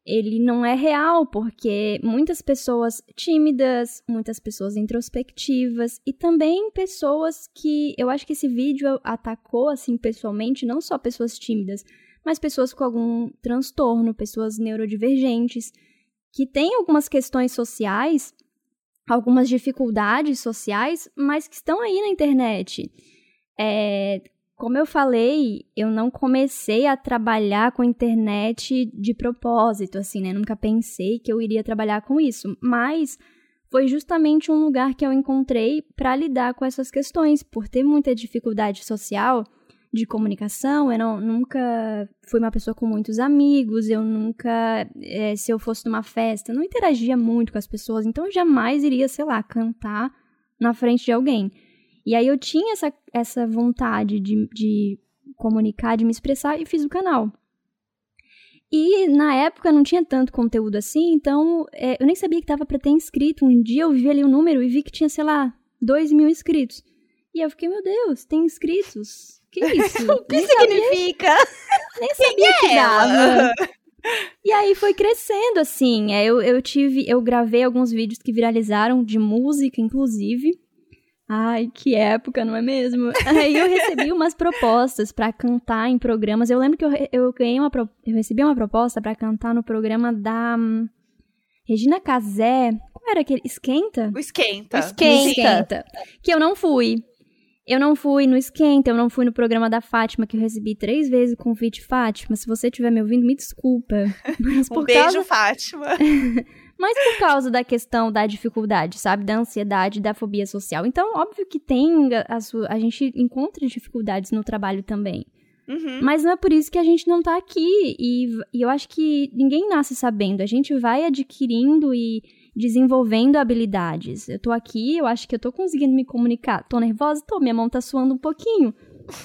ele não é real, porque muitas pessoas tímidas, muitas pessoas introspectivas e também pessoas que eu acho que esse vídeo atacou assim pessoalmente, não só pessoas tímidas, mas pessoas com algum transtorno, pessoas neurodivergentes, que têm algumas questões sociais, algumas dificuldades sociais, mas que estão aí na internet. É, como eu falei, eu não comecei a trabalhar com internet de propósito, assim, né? Nunca pensei que eu iria trabalhar com isso, mas foi justamente um lugar que eu encontrei para lidar com essas questões, por ter muita dificuldade social de comunicação, eu não, nunca fui uma pessoa com muitos amigos, eu nunca, é, se eu fosse numa festa, não interagia muito com as pessoas, então eu jamais iria, sei lá, cantar na frente de alguém. E aí eu tinha essa, essa vontade de, de comunicar, de me expressar e fiz o canal. E na época não tinha tanto conteúdo assim, então é, eu nem sabia que tava para ter inscrito. Um dia eu vi ali o número e vi que tinha, sei lá, 2 mil inscritos. E eu fiquei, meu Deus, tem inscritos? Que isso? o que nem significa? Sabia, nem sabia que dava. E aí foi crescendo, assim. É, eu, eu tive. Eu gravei alguns vídeos que viralizaram de música, inclusive. Ai, que época, não é mesmo? Aí eu recebi umas propostas para cantar em programas. Eu lembro que eu, eu ganhei uma eu recebi uma proposta para cantar no programa da um, Regina Casé. Como era aquele? Esquenta? O Esquenta. O Esquenta. Esquenta. Que eu não fui. Eu não fui no Esquenta, eu não fui no programa da Fátima, que eu recebi três vezes o convite. Fátima, se você estiver me ouvindo, me desculpa. Mas um beijo, causa... Fátima. Mas por causa da questão da dificuldade, sabe? Da ansiedade, da fobia social. Então, óbvio que tem. A, sua, a gente encontra dificuldades no trabalho também. Uhum. Mas não é por isso que a gente não tá aqui. E, e eu acho que ninguém nasce sabendo. A gente vai adquirindo e desenvolvendo habilidades. Eu tô aqui, eu acho que eu tô conseguindo me comunicar. Tô nervosa? Tô, minha mão tá suando um pouquinho.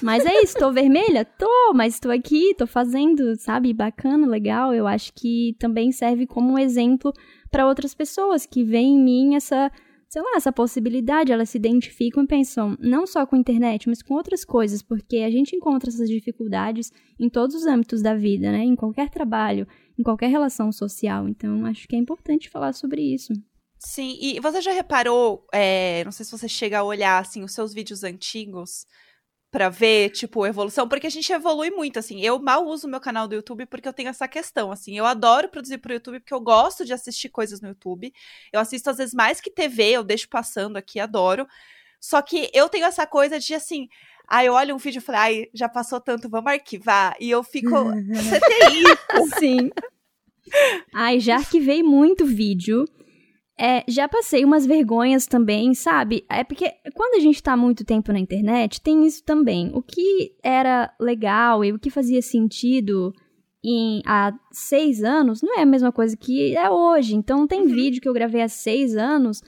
Mas é isso, tô vermelha? Tô, mas tô aqui, tô fazendo, sabe? Bacana, legal. Eu acho que também serve como um exemplo para outras pessoas que veem em mim essa, sei lá, essa possibilidade. Elas se identificam e pensam não só com a internet, mas com outras coisas, porque a gente encontra essas dificuldades em todos os âmbitos da vida, né? Em qualquer trabalho, em qualquer relação social. Então, acho que é importante falar sobre isso. Sim, e você já reparou, é, não sei se você chega a olhar, assim, os seus vídeos antigos para ver, tipo, evolução, porque a gente evolui muito, assim. Eu mal uso meu canal do YouTube porque eu tenho essa questão, assim. Eu adoro produzir pro YouTube porque eu gosto de assistir coisas no YouTube. Eu assisto às vezes mais que TV, eu deixo passando aqui, adoro. Só que eu tenho essa coisa de, assim, Aí eu olho um vídeo e falo, ai, já passou tanto, vamos arquivar. E eu fico, você tem isso? Sim. Ai, já arquivei muito vídeo. É, já passei umas vergonhas também, sabe? É porque quando a gente tá muito tempo na internet, tem isso também. O que era legal e o que fazia sentido em, há seis anos não é a mesma coisa que é hoje. Então tem uhum. vídeo que eu gravei há seis anos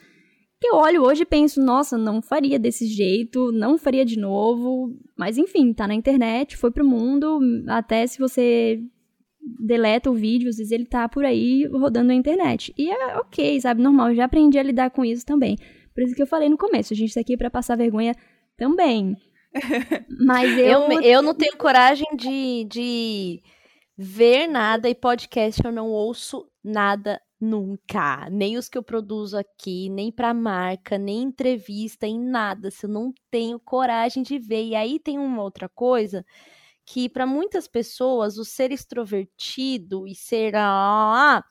que eu olho hoje e penso, nossa, não faria desse jeito, não faria de novo. Mas enfim, tá na internet, foi pro mundo. Até se você deleta o vídeo, às vezes ele tá por aí rodando na internet. E é ok, sabe? Normal, eu já aprendi a lidar com isso também. Por isso que eu falei no começo, a gente tá aqui para passar vergonha também. Mas eu... eu... Eu não tenho coragem de, de ver nada e podcast eu não ouço nada Nunca. Nem os que eu produzo aqui, nem para marca, nem entrevista, em nada. Se eu não tenho coragem de ver. E aí tem uma outra coisa que para muitas pessoas o ser extrovertido e ser ah,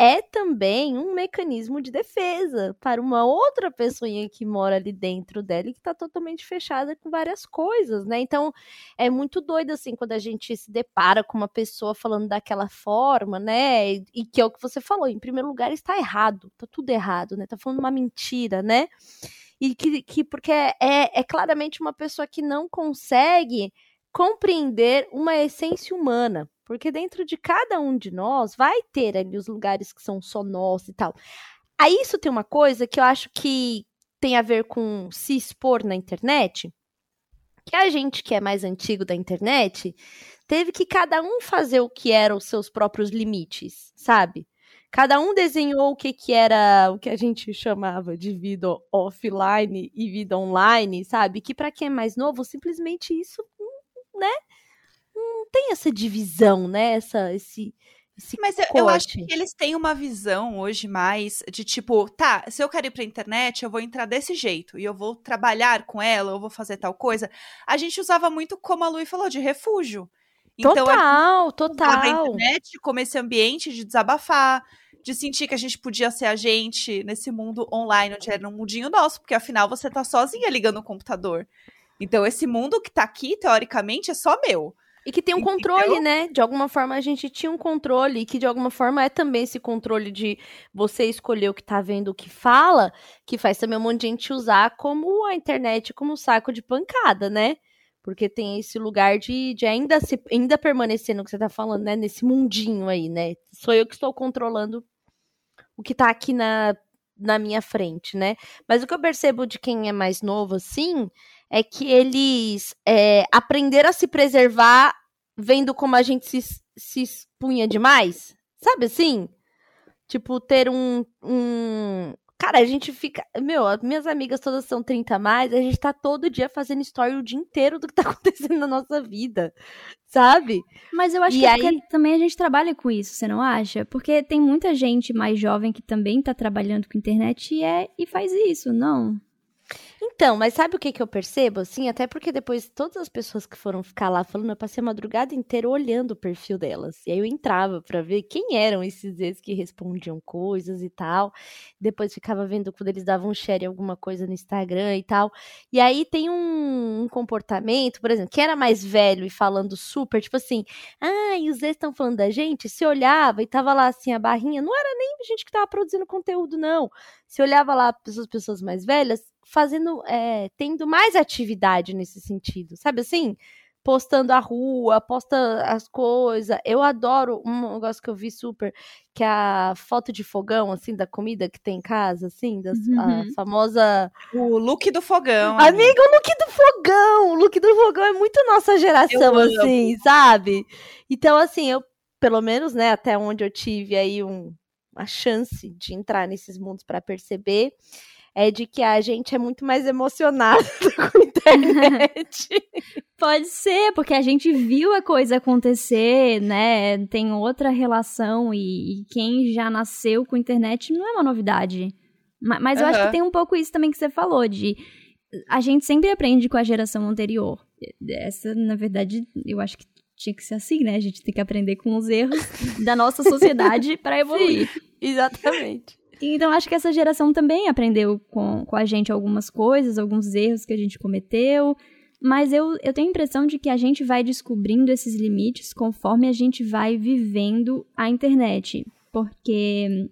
é também um mecanismo de defesa para uma outra pessoinha que mora ali dentro dela e que está totalmente fechada com várias coisas, né? Então é muito doido assim quando a gente se depara com uma pessoa falando daquela forma, né? E, que é o que você falou, em primeiro lugar está errado, tá tudo errado, né? Tá falando uma mentira, né? E que, que porque é, é claramente uma pessoa que não consegue compreender uma essência humana, porque dentro de cada um de nós vai ter ali os lugares que são só nossos e tal. Aí isso tem uma coisa que eu acho que tem a ver com se expor na internet, que a gente que é mais antigo da internet teve que cada um fazer o que eram os seus próprios limites, sabe? Cada um desenhou o que, que era o que a gente chamava de vida offline e vida online, sabe? Que para quem é mais novo, simplesmente isso, né? não tem essa divisão, né? Essa, esse, esse Mas eu, eu, acho que eles têm uma visão hoje mais de tipo, tá, se eu quero ir pra internet, eu vou entrar desse jeito e eu vou trabalhar com ela, eu vou fazer tal coisa. A gente usava muito, como a Lui falou, de refúgio. Então, total, total. A internet como esse ambiente de desabafar, de sentir que a gente podia ser a gente nesse mundo online, onde era um mundinho nosso, porque afinal você tá sozinha ligando o computador. Então, esse mundo que tá aqui, teoricamente, é só meu. E que tem um controle, né? De alguma forma a gente tinha um controle, e que de alguma forma é também esse controle de você escolher o que tá vendo, o que fala, que faz também um monte de gente usar como a internet, como um saco de pancada, né? Porque tem esse lugar de, de ainda, se, ainda permanecer no que você tá falando, né? Nesse mundinho aí, né? Sou eu que estou controlando o que tá aqui na, na minha frente, né? Mas o que eu percebo de quem é mais novo, assim, é que eles é, aprenderam a se preservar vendo como a gente se, se expunha demais. Sabe assim? Tipo, ter um, um. Cara, a gente fica. Meu, minhas amigas todas são 30 a mais, a gente tá todo dia fazendo story o dia inteiro do que tá acontecendo na nossa vida. Sabe? Mas eu acho e que é aí... também a gente trabalha com isso, você não acha? Porque tem muita gente mais jovem que também tá trabalhando com internet e, é, e faz isso, não? Então, mas sabe o que, que eu percebo? Assim, até porque depois todas as pessoas que foram ficar lá falando, eu passei a madrugada inteira olhando o perfil delas. E aí eu entrava para ver quem eram esses ex que respondiam coisas e tal. Depois ficava vendo quando eles davam share alguma coisa no Instagram e tal. E aí tem um, um comportamento, por exemplo, que era mais velho e falando super, tipo assim, ah, e os ex estão falando da gente? Se olhava e tava lá assim a barrinha, não era nem gente que tava produzindo conteúdo, não. Se olhava lá as pessoas mais velhas, fazendo, é, tendo mais atividade nesse sentido, sabe assim? Postando a rua, posta as coisas. Eu adoro um negócio que eu vi super, que é a foto de fogão, assim, da comida que tem em casa, assim, das, uhum. a famosa. O look do fogão. Amigo, o look do fogão! O look do fogão é muito nossa geração, assim, sabe? Então, assim, eu, pelo menos, né, até onde eu tive aí um, uma chance de entrar nesses mundos para perceber é de que a gente é muito mais emocionado com a internet. Pode ser, porque a gente viu a coisa acontecer, né? Tem outra relação e, e quem já nasceu com a internet não é uma novidade. Mas, mas uhum. eu acho que tem um pouco isso também que você falou, de a gente sempre aprende com a geração anterior. Essa, na verdade, eu acho que tinha que ser assim, né? A gente tem que aprender com os erros da nossa sociedade para evoluir. Sim, exatamente. Então, acho que essa geração também aprendeu com, com a gente algumas coisas, alguns erros que a gente cometeu. Mas eu, eu tenho a impressão de que a gente vai descobrindo esses limites conforme a gente vai vivendo a internet. Porque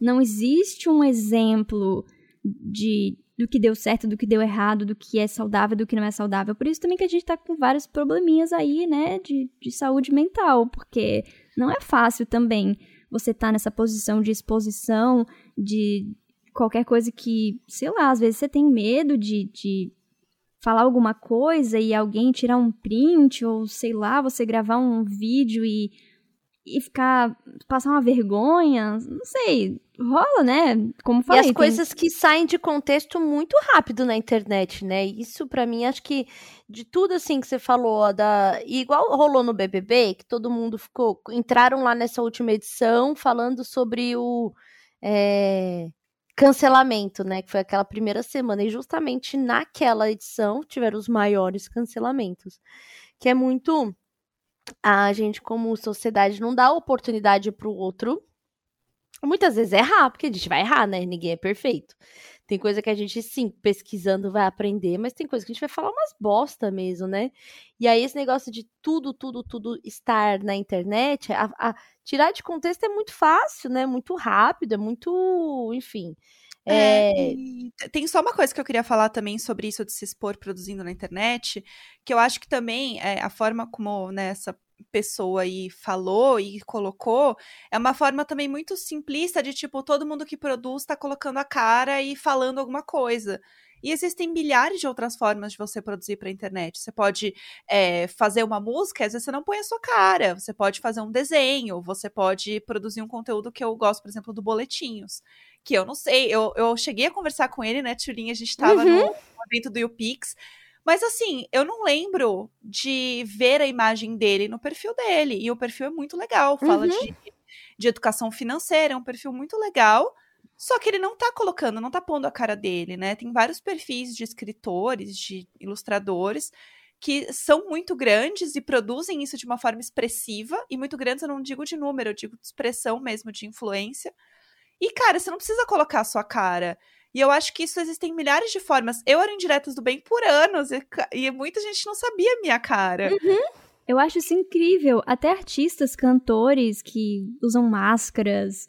não existe um exemplo de do que deu certo, do que deu errado, do que é saudável, do que não é saudável. Por isso também que a gente tá com vários probleminhas aí, né, de, de saúde mental, porque não é fácil também você tá nessa posição de exposição, de qualquer coisa que, sei lá, às vezes você tem medo de, de falar alguma coisa e alguém tirar um print, ou sei lá, você gravar um vídeo e, e ficar. passar uma vergonha, não sei, rola, né? Como falei. E as tem... coisas que saem de contexto muito rápido na internet, né? Isso para mim acho que de tudo assim que você falou da igual rolou no BBB, que todo mundo ficou entraram lá nessa última edição falando sobre o é, cancelamento, né? Que foi aquela primeira semana e justamente naquela edição tiveram os maiores cancelamentos, que é muito a gente como sociedade não dá oportunidade para o outro Muitas vezes é errar, porque a gente vai errar, né? Ninguém é perfeito. Tem coisa que a gente, sim, pesquisando vai aprender, mas tem coisa que a gente vai falar umas bosta mesmo, né? E aí, esse negócio de tudo, tudo, tudo estar na internet, a, a tirar de contexto é muito fácil, né? Muito rápido, é muito. Enfim. É... É, tem só uma coisa que eu queria falar também sobre isso de se expor produzindo na internet, que eu acho que também é, a forma como né, essa pessoa aí falou e colocou, é uma forma também muito simplista de tipo, todo mundo que produz está colocando a cara e falando alguma coisa. E existem milhares de outras formas de você produzir para a internet. Você pode é, fazer uma música, às vezes você não põe a sua cara. Você pode fazer um desenho, você pode produzir um conteúdo que eu gosto, por exemplo, do Boletinhos. Que eu não sei, eu, eu cheguei a conversar com ele, né, Tulinha? A gente estava uhum. no evento do YouPix. Mas assim, eu não lembro de ver a imagem dele no perfil dele. E o perfil é muito legal. Fala uhum. de, de educação financeira, é um perfil muito legal. Só que ele não tá colocando, não tá pondo a cara dele, né? Tem vários perfis de escritores, de ilustradores, que são muito grandes e produzem isso de uma forma expressiva. E muito grandes eu não digo de número, eu digo de expressão mesmo, de influência. E, cara, você não precisa colocar a sua cara. E eu acho que isso existem milhares de formas. Eu era em do Bem por anos e, e muita gente não sabia a minha cara. Uhum. Eu acho isso incrível. Até artistas, cantores que usam máscaras,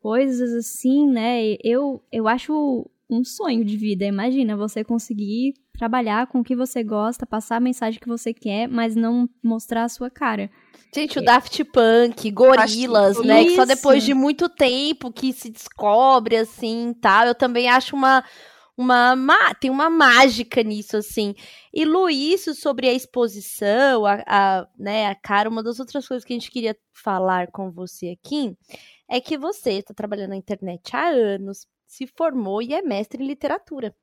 coisas assim, né? Eu, eu acho um sonho de vida. Imagina você conseguir trabalhar com o que você gosta, passar a mensagem que você quer, mas não mostrar a sua cara. Gente, o Daft Punk, Gorilas, né? Que só depois de muito tempo que se descobre, assim, tal. Eu também acho uma... Uma, tem uma mágica nisso, assim. E Lu, isso sobre a exposição, a, a, né, a cara, uma das outras coisas que a gente queria falar com você aqui é que você está trabalhando na internet há anos, se formou e é mestre em literatura,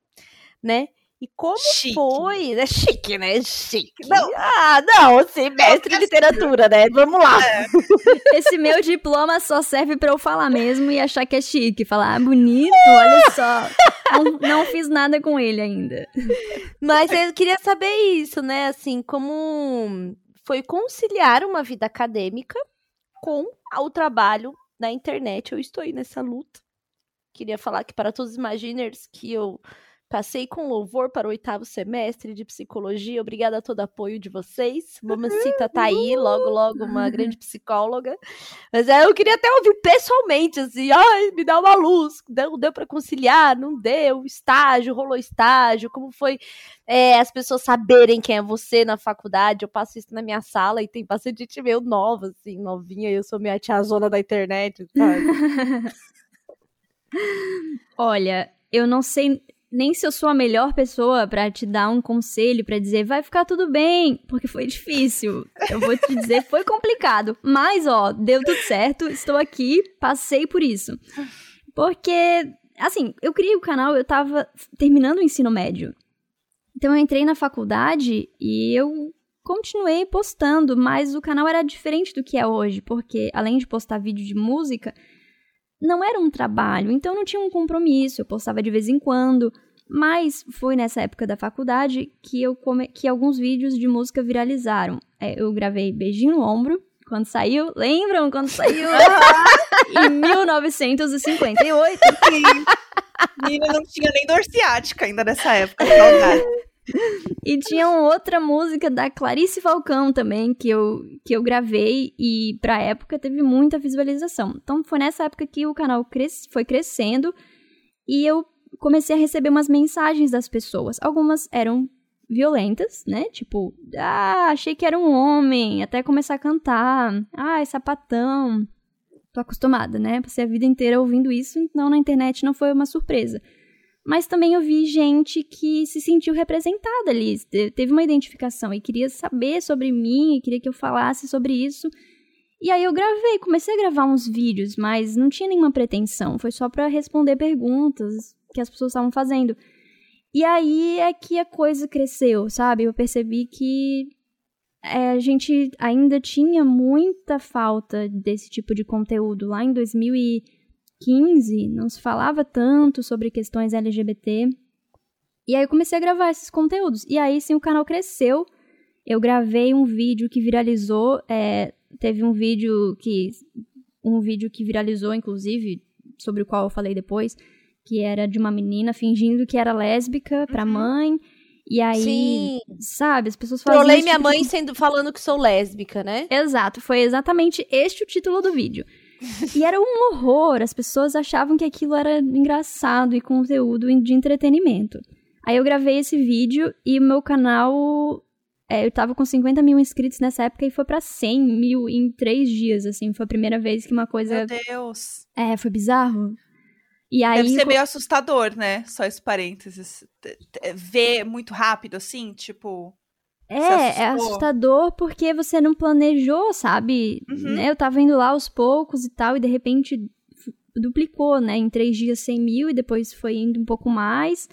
né? E como chique. foi? É chique, né? Chique. Não. Ah, não, sim, mestre em literatura, né? Vamos lá. É. Esse meu diploma só serve para eu falar mesmo e achar que é chique. Falar, ah, bonito, olha só. Não, não fiz nada com ele ainda. Mas eu queria saber isso, né? Assim, como foi conciliar uma vida acadêmica com o trabalho na internet. Eu estou aí nessa luta. Queria falar que para todos os Imaginers que eu Passei com louvor para o oitavo semestre de psicologia. Obrigada a todo o apoio de vocês. Mamacita tá aí, logo, logo, uma grande psicóloga. Mas é, eu queria até ouvir pessoalmente, assim, ai, me dá uma luz. Não deu para conciliar, não deu. Estágio, rolou estágio. Como foi é, as pessoas saberem quem é você na faculdade? Eu passo isso na minha sala e tem bastante gente meio nova, assim, novinha. Eu sou minha tiazona da internet, sabe? Olha, eu não sei nem se eu sou a melhor pessoa para te dar um conselho, para dizer vai ficar tudo bem, porque foi difícil. Eu vou te dizer, foi complicado. Mas, ó, deu tudo certo, estou aqui, passei por isso. Porque, assim, eu criei o canal, eu tava terminando o ensino médio. Então eu entrei na faculdade e eu continuei postando, mas o canal era diferente do que é hoje, porque além de postar vídeo de música, não era um trabalho, então não tinha um compromisso, eu postava de vez em quando. Mas foi nessa época da faculdade que, eu come... que alguns vídeos de música viralizaram. É, eu gravei Beijinho no Ombro, quando saiu. Lembram quando saiu? em 1958. Menina não tinha nem dor ciática ainda nessa época, saudade. e tinha outra música da Clarice Falcão também, que eu, que eu gravei e pra época teve muita visualização. Então foi nessa época que o canal cres foi crescendo e eu comecei a receber umas mensagens das pessoas. Algumas eram violentas, né? Tipo, ah, achei que era um homem, até começar a cantar. Ah, é sapatão. Tô acostumada, né? Passei a vida inteira ouvindo isso, então na internet não foi uma surpresa mas também eu vi gente que se sentiu representada ali, teve uma identificação e queria saber sobre mim, e queria que eu falasse sobre isso. E aí eu gravei, comecei a gravar uns vídeos, mas não tinha nenhuma pretensão, foi só para responder perguntas que as pessoas estavam fazendo. E aí é que a coisa cresceu, sabe? Eu percebi que é, a gente ainda tinha muita falta desse tipo de conteúdo. Lá em 2000 e 2015 não se falava tanto sobre questões LGBT. E aí eu comecei a gravar esses conteúdos. E aí sim o canal cresceu. Eu gravei um vídeo que viralizou. É, teve um vídeo que. Um vídeo que viralizou, inclusive, sobre o qual eu falei depois, que era de uma menina fingindo que era lésbica pra uhum. mãe. E aí, Sim. sabe, as pessoas falam. Trolei minha tipo mãe sendo, falando que sou lésbica, né? Exato, foi exatamente este o título do vídeo. E era um horror, as pessoas achavam que aquilo era engraçado e conteúdo de entretenimento. Aí eu gravei esse vídeo e o meu canal. É, eu tava com 50 mil inscritos nessa época e foi para 100 mil em três dias, assim. Foi a primeira vez que uma coisa. Meu Deus! É, foi bizarro. E aí, Deve ser meio assustador, né? Só esse parênteses. Ver muito rápido, assim, tipo. É, é assustador porque você não planejou, sabe? Uhum. Né? Eu tava indo lá aos poucos e tal, e de repente duplicou, né? Em três dias 100 mil e depois foi indo um pouco mais.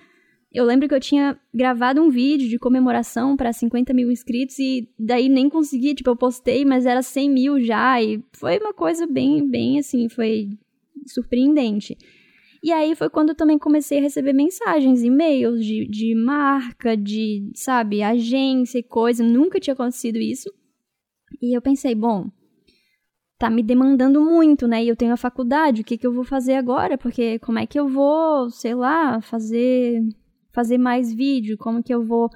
Eu lembro que eu tinha gravado um vídeo de comemoração para 50 mil inscritos e daí nem consegui, tipo, eu postei, mas era 100 mil já e foi uma coisa bem, bem assim, foi surpreendente. E aí foi quando eu também comecei a receber mensagens, e-mails de, de marca, de, sabe, agência e coisa. Nunca tinha acontecido isso. E eu pensei, bom, tá me demandando muito, né? E eu tenho a faculdade, o que que eu vou fazer agora? Porque como é que eu vou, sei lá, fazer fazer mais vídeo? Como que eu vou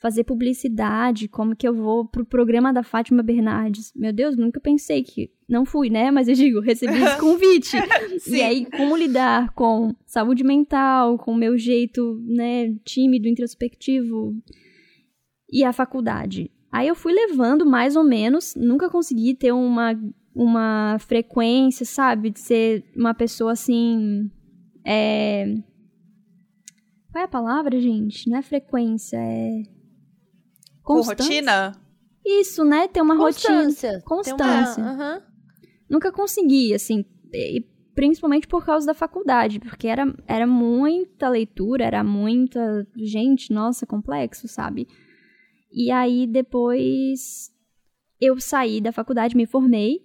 fazer publicidade? Como que eu vou pro programa da Fátima Bernardes? Meu Deus, nunca pensei que não fui, né? Mas eu digo, recebi esse convite. e aí como lidar com saúde mental, com o meu jeito, né, tímido, introspectivo e a faculdade. Aí eu fui levando mais ou menos, nunca consegui ter uma, uma frequência, sabe? De ser uma pessoa assim. É... Qual é a palavra, gente? Não é frequência, é. Constância? rotina? Isso, né? Ter uma Constância. rotina. Constância. Uma... Uhum. Nunca consegui, assim. Principalmente por causa da faculdade, porque era, era muita leitura, era muita. Gente, nossa, complexo, sabe? E aí depois eu saí da faculdade, me formei.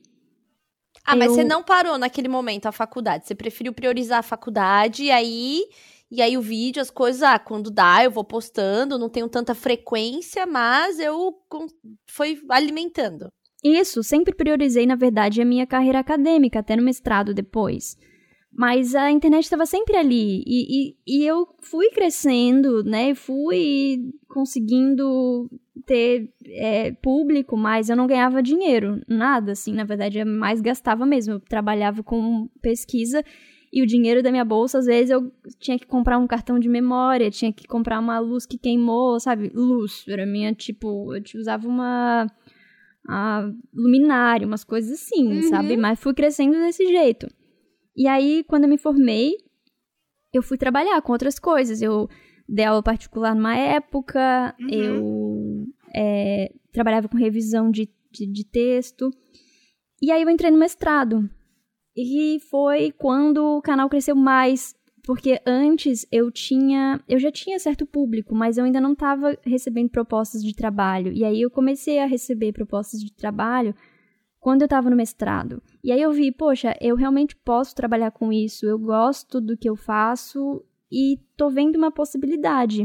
Ah, eu... mas você não parou naquele momento a faculdade. Você preferiu priorizar a faculdade e aí. E aí o vídeo, as coisas, ah, quando dá, eu vou postando, não tenho tanta frequência, mas eu fui alimentando. Isso, sempre priorizei, na verdade, a minha carreira acadêmica, até no mestrado depois. Mas a internet estava sempre ali. E, e, e, eu fui crescendo, né? Fui conseguindo ter é, público, mas eu não ganhava dinheiro. Nada, assim. Na verdade, eu mais gastava mesmo. Eu trabalhava com pesquisa e o dinheiro da minha bolsa, às vezes, eu tinha que comprar um cartão de memória, tinha que comprar uma luz que queimou, sabe? Luz. Era minha, tipo, eu usava uma. A luminária, umas coisas assim, uhum. sabe? Mas fui crescendo desse jeito. E aí, quando eu me formei, eu fui trabalhar com outras coisas. Eu dei aula particular numa época, uhum. eu é, trabalhava com revisão de, de, de texto. E aí eu entrei no mestrado. E foi quando o canal cresceu mais, porque antes eu tinha, eu já tinha certo público, mas eu ainda não estava recebendo propostas de trabalho. E aí eu comecei a receber propostas de trabalho quando eu estava no mestrado. E aí eu vi, poxa, eu realmente posso trabalhar com isso, eu gosto do que eu faço e tô vendo uma possibilidade.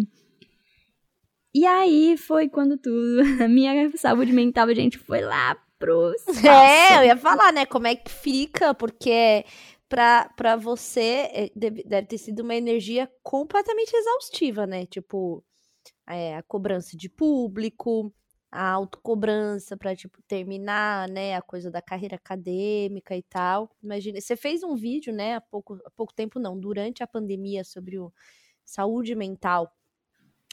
E aí foi quando tudo, a minha saúde mental, gente, foi lá pro espaço. É, eu ia falar, né, como é que fica, porque pra, pra você é, deve, deve ter sido uma energia completamente exaustiva, né, tipo, é, a cobrança de público, a autocobrança para tipo terminar, né, a coisa da carreira acadêmica e tal. Imagina, você fez um vídeo, né, há pouco, há pouco tempo não, durante a pandemia sobre o saúde mental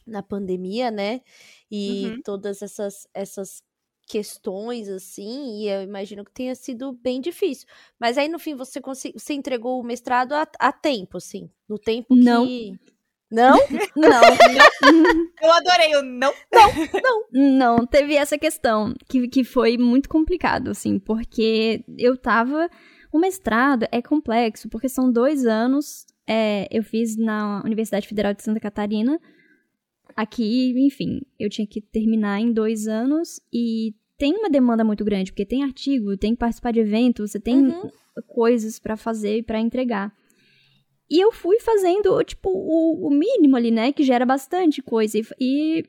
na pandemia, né? E uhum. todas essas essas questões assim, e eu imagino que tenha sido bem difícil. Mas aí no fim você conseguiu, você entregou o mestrado a, a tempo, assim, no tempo não. que não? Não. Eu adorei o não. Não, não. Não, teve essa questão que, que foi muito complicado, assim, porque eu tava. O mestrado é complexo, porque são dois anos. É, eu fiz na Universidade Federal de Santa Catarina. Aqui, enfim, eu tinha que terminar em dois anos e tem uma demanda muito grande, porque tem artigo, tem que participar de evento, você tem uhum. coisas para fazer e para entregar. E eu fui fazendo, tipo, o, o mínimo ali, né? Que gera bastante coisa. E, e,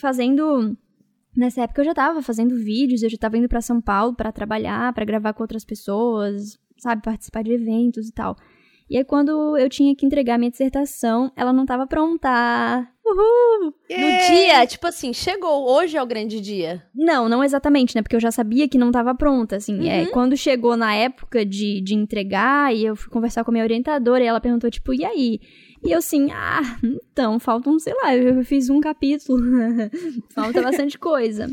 fazendo. Nessa época eu já tava fazendo vídeos, eu já tava indo para São Paulo para trabalhar, para gravar com outras pessoas, sabe? Participar de eventos e tal. E aí, quando eu tinha que entregar minha dissertação, ela não tava pronta. Uhul! Yeah. No dia, tipo assim, chegou, hoje é o grande dia. Não, não exatamente, né? Porque eu já sabia que não tava pronta, assim. Uhum. É, quando chegou na época de, de entregar, e eu fui conversar com a minha orientadora, e ela perguntou, tipo, e aí? E eu assim, ah, então, faltam, sei lá, eu fiz um capítulo. Falta bastante coisa.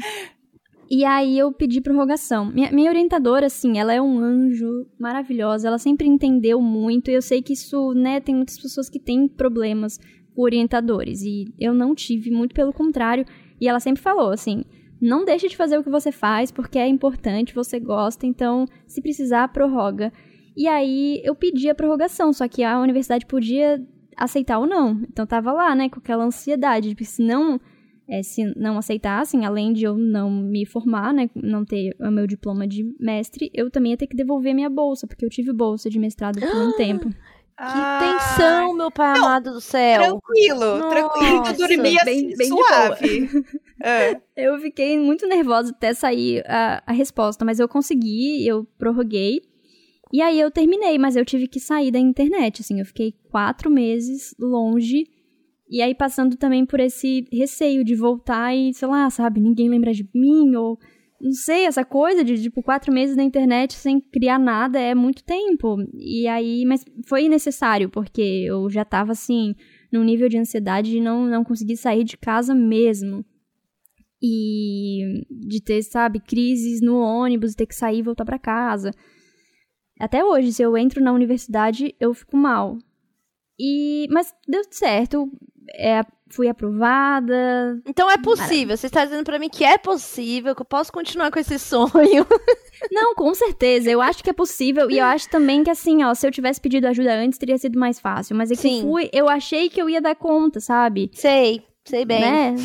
E aí eu pedi prorrogação. Minha, minha, orientadora, assim, ela é um anjo maravilhosa, ela sempre entendeu muito, e eu sei que isso, né, tem muitas pessoas que têm problemas orientadores. E eu não tive, muito pelo contrário. E ela sempre falou assim: não deixe de fazer o que você faz, porque é importante, você gosta, então, se precisar, prorroga. E aí eu pedi a prorrogação, só que a universidade podia aceitar ou não. Então tava lá, né, com aquela ansiedade, porque se não, é, se não aceitassem, além de eu não me formar, né, não ter o meu diploma de mestre, eu também ia ter que devolver minha bolsa, porque eu tive bolsa de mestrado por um tempo. Que tensão, meu pai Não, amado do céu. Tranquilo, tranquilo. Nossa, Eu dormi assim, bem- bem de suave. É. Eu fiquei muito nervosa até sair a, a resposta, mas eu consegui, eu prorroguei. E aí eu terminei, mas eu tive que sair da internet, assim, eu fiquei quatro meses longe. E aí passando também por esse receio de voltar e, sei lá, sabe, ninguém lembra de mim, ou não sei, essa coisa de, tipo, quatro meses na internet sem criar nada é muito tempo. E aí, mas foi necessário, porque eu já tava, assim, num nível de ansiedade de não, não conseguir sair de casa mesmo. E de ter, sabe, crises no ônibus, ter que sair e voltar pra casa. Até hoje, se eu entro na universidade, eu fico mal. E, mas deu certo, é, fui aprovada. Então é possível. Você está dizendo pra mim que é possível, que eu posso continuar com esse sonho. Não, com certeza, eu acho que é possível. E eu acho também que, assim, ó, se eu tivesse pedido ajuda antes, teria sido mais fácil. Mas é que Sim. eu fui, eu achei que eu ia dar conta, sabe? Sei, sei bem. Né?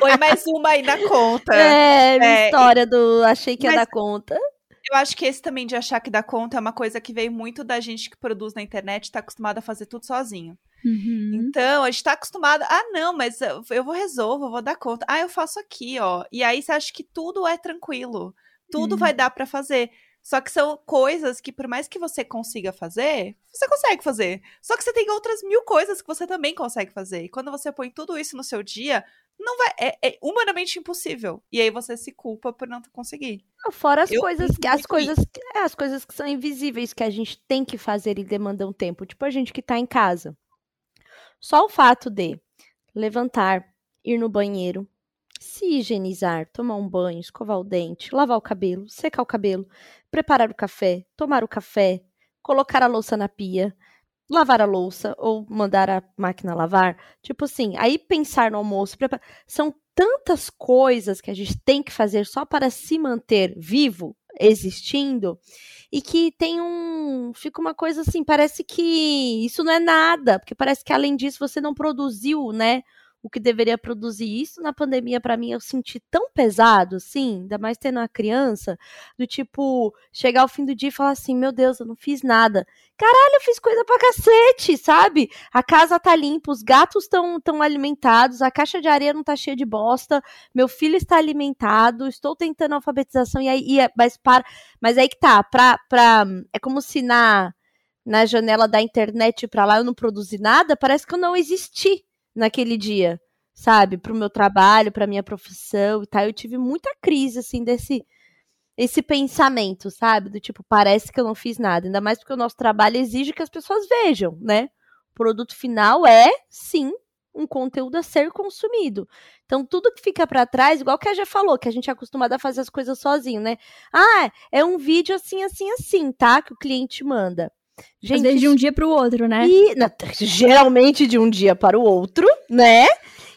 Põe mais uma aí na conta. É, minha É, história do achei que ia mas- dar conta. Eu acho que esse também de achar que dá conta é uma coisa que veio muito da gente que produz na internet, tá acostumada a fazer tudo sozinho. Uhum. Então, a gente tá acostumado. Ah, não, mas eu eu vou resolver, eu vou dar conta. Ah, eu faço aqui, ó. E aí você acha que tudo é tranquilo. Tudo Uhum. vai dar pra fazer. Só que são coisas que, por mais que você consiga fazer, você consegue fazer. Só que você tem outras mil coisas que você também consegue fazer. E quando você põe tudo isso no seu dia, não vai. É, é humanamente impossível. E aí você se culpa por não conseguir. Fora as Eu coisas, que- as coisas, que- é, as coisas que são invisíveis que a gente tem que fazer e demandam tempo. Tipo a gente que tá em casa. Só o fato de levantar, ir no banheiro, se higienizar, tomar um banho, escovar o dente, lavar o cabelo, secar o cabelo, preparar o café, tomar o café, colocar a louça na pia, lavar a louça ou mandar a máquina lavar. Tipo assim, aí pensar no almoço. São tantas coisas que a gente tem que fazer só para se manter vivo, existindo, e que tem um. Fica uma coisa assim, parece que isso não é nada, porque parece que além disso você não produziu, né? O que deveria produzir isso na pandemia, para mim, eu senti tão pesado, assim, ainda mais tendo uma criança, do tipo, chegar ao fim do dia e falar assim: meu Deus, eu não fiz nada. Caralho, eu fiz coisa pra cacete, sabe? A casa tá limpa, os gatos estão tão alimentados, a caixa de areia não tá cheia de bosta, meu filho está alimentado, estou tentando alfabetização, e aí, e é- mas para, mas aí que tá, pra, pra, é como se na, na janela da internet pra lá eu não produzi nada, parece que eu não existi naquele dia, sabe? Pro meu trabalho, pra minha profissão e tal, eu tive muita crise, assim, desse, esse pensamento, sabe? Do tipo, parece que eu não fiz nada, ainda mais porque o nosso trabalho exige que as pessoas vejam, né? O produto final é, sim, um conteúdo a ser consumido. Então, tudo que fica pra trás, igual que a já falou, que a gente é acostumado a fazer as coisas sozinho, né? Ah, é um vídeo assim, assim, assim, tá? Que o cliente manda. Às vezes de um dia pro outro, né? e, geralmente de um dia para o outro, né?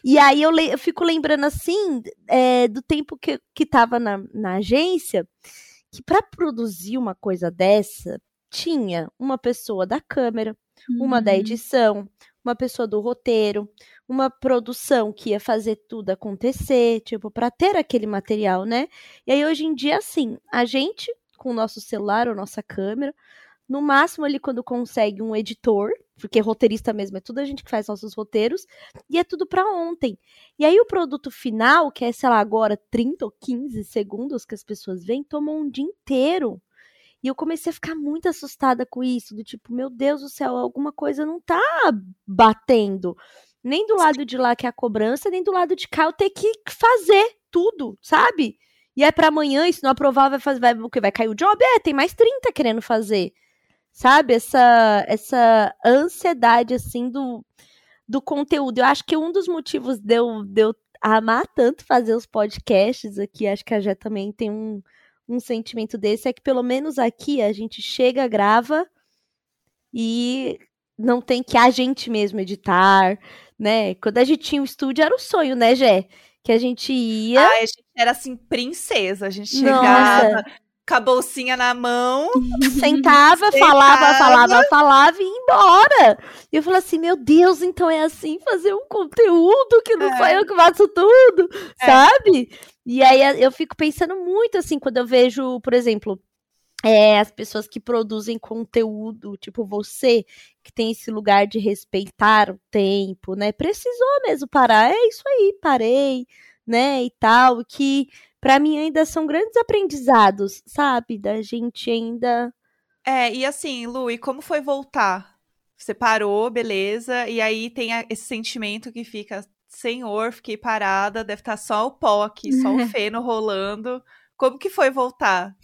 E aí eu, eu fico lembrando assim é, do tempo que, que tava na, na agência, que para produzir uma coisa dessa, tinha uma pessoa da câmera, uma da Uhum. edição, uma pessoa do roteiro, uma produção que ia fazer tudo acontecer, tipo, para ter aquele material, né? E aí hoje em dia, assim, a gente, com o nosso celular ou nossa câmera, no máximo ali quando consegue um editor, porque roteirista mesmo é tudo a gente que faz nossos roteiros, e é tudo para ontem. E aí o produto final, que é, sei lá, agora 30 ou 15 segundos que as pessoas veem, toma um dia inteiro. E eu comecei a ficar muito assustada com isso, do tipo, meu Deus do céu, alguma coisa não tá batendo. Nem do lado de lá que é a cobrança, nem do lado de cá eu ter que fazer tudo, sabe? E é pra amanhã, e se não aprovar, vai fazer, vai, que vai cair o job? É, tem mais 30 querendo fazer. Sabe? Essa essa ansiedade assim do do conteúdo. Eu acho que um dos motivos de eu, de eu amar tanto fazer os podcasts aqui, acho que a Jé também tem um, um sentimento desse, é que pelo menos aqui a gente chega, grava e não tem que a gente mesmo editar, né? Quando a gente tinha o estúdio era o sonho, né, Jé? Que a gente ia. Ai, a gente era assim, princesa. A gente Nossa. Com a bolsinha na mão. Sentava, Sentava. falava, falava, falava e ia embora. E eu falei assim, meu Deus, então é assim fazer um conteúdo que não É. sou eu que faço tudo, É. sabe? E aí eu fico pensando muito assim, quando eu vejo, por exemplo, é, as pessoas que produzem conteúdo, tipo você, que tem esse lugar de respeitar o tempo, né? Precisou mesmo parar. É isso aí, parei, né? E tal, que para mim ainda são grandes aprendizados, sabe? Da gente ainda. É, e assim, Lu, e como foi voltar? Você parou, beleza, e aí tem esse sentimento que fica, senhor, fiquei parada, deve estar tá só o pó aqui, só o feno rolando. Como que foi voltar?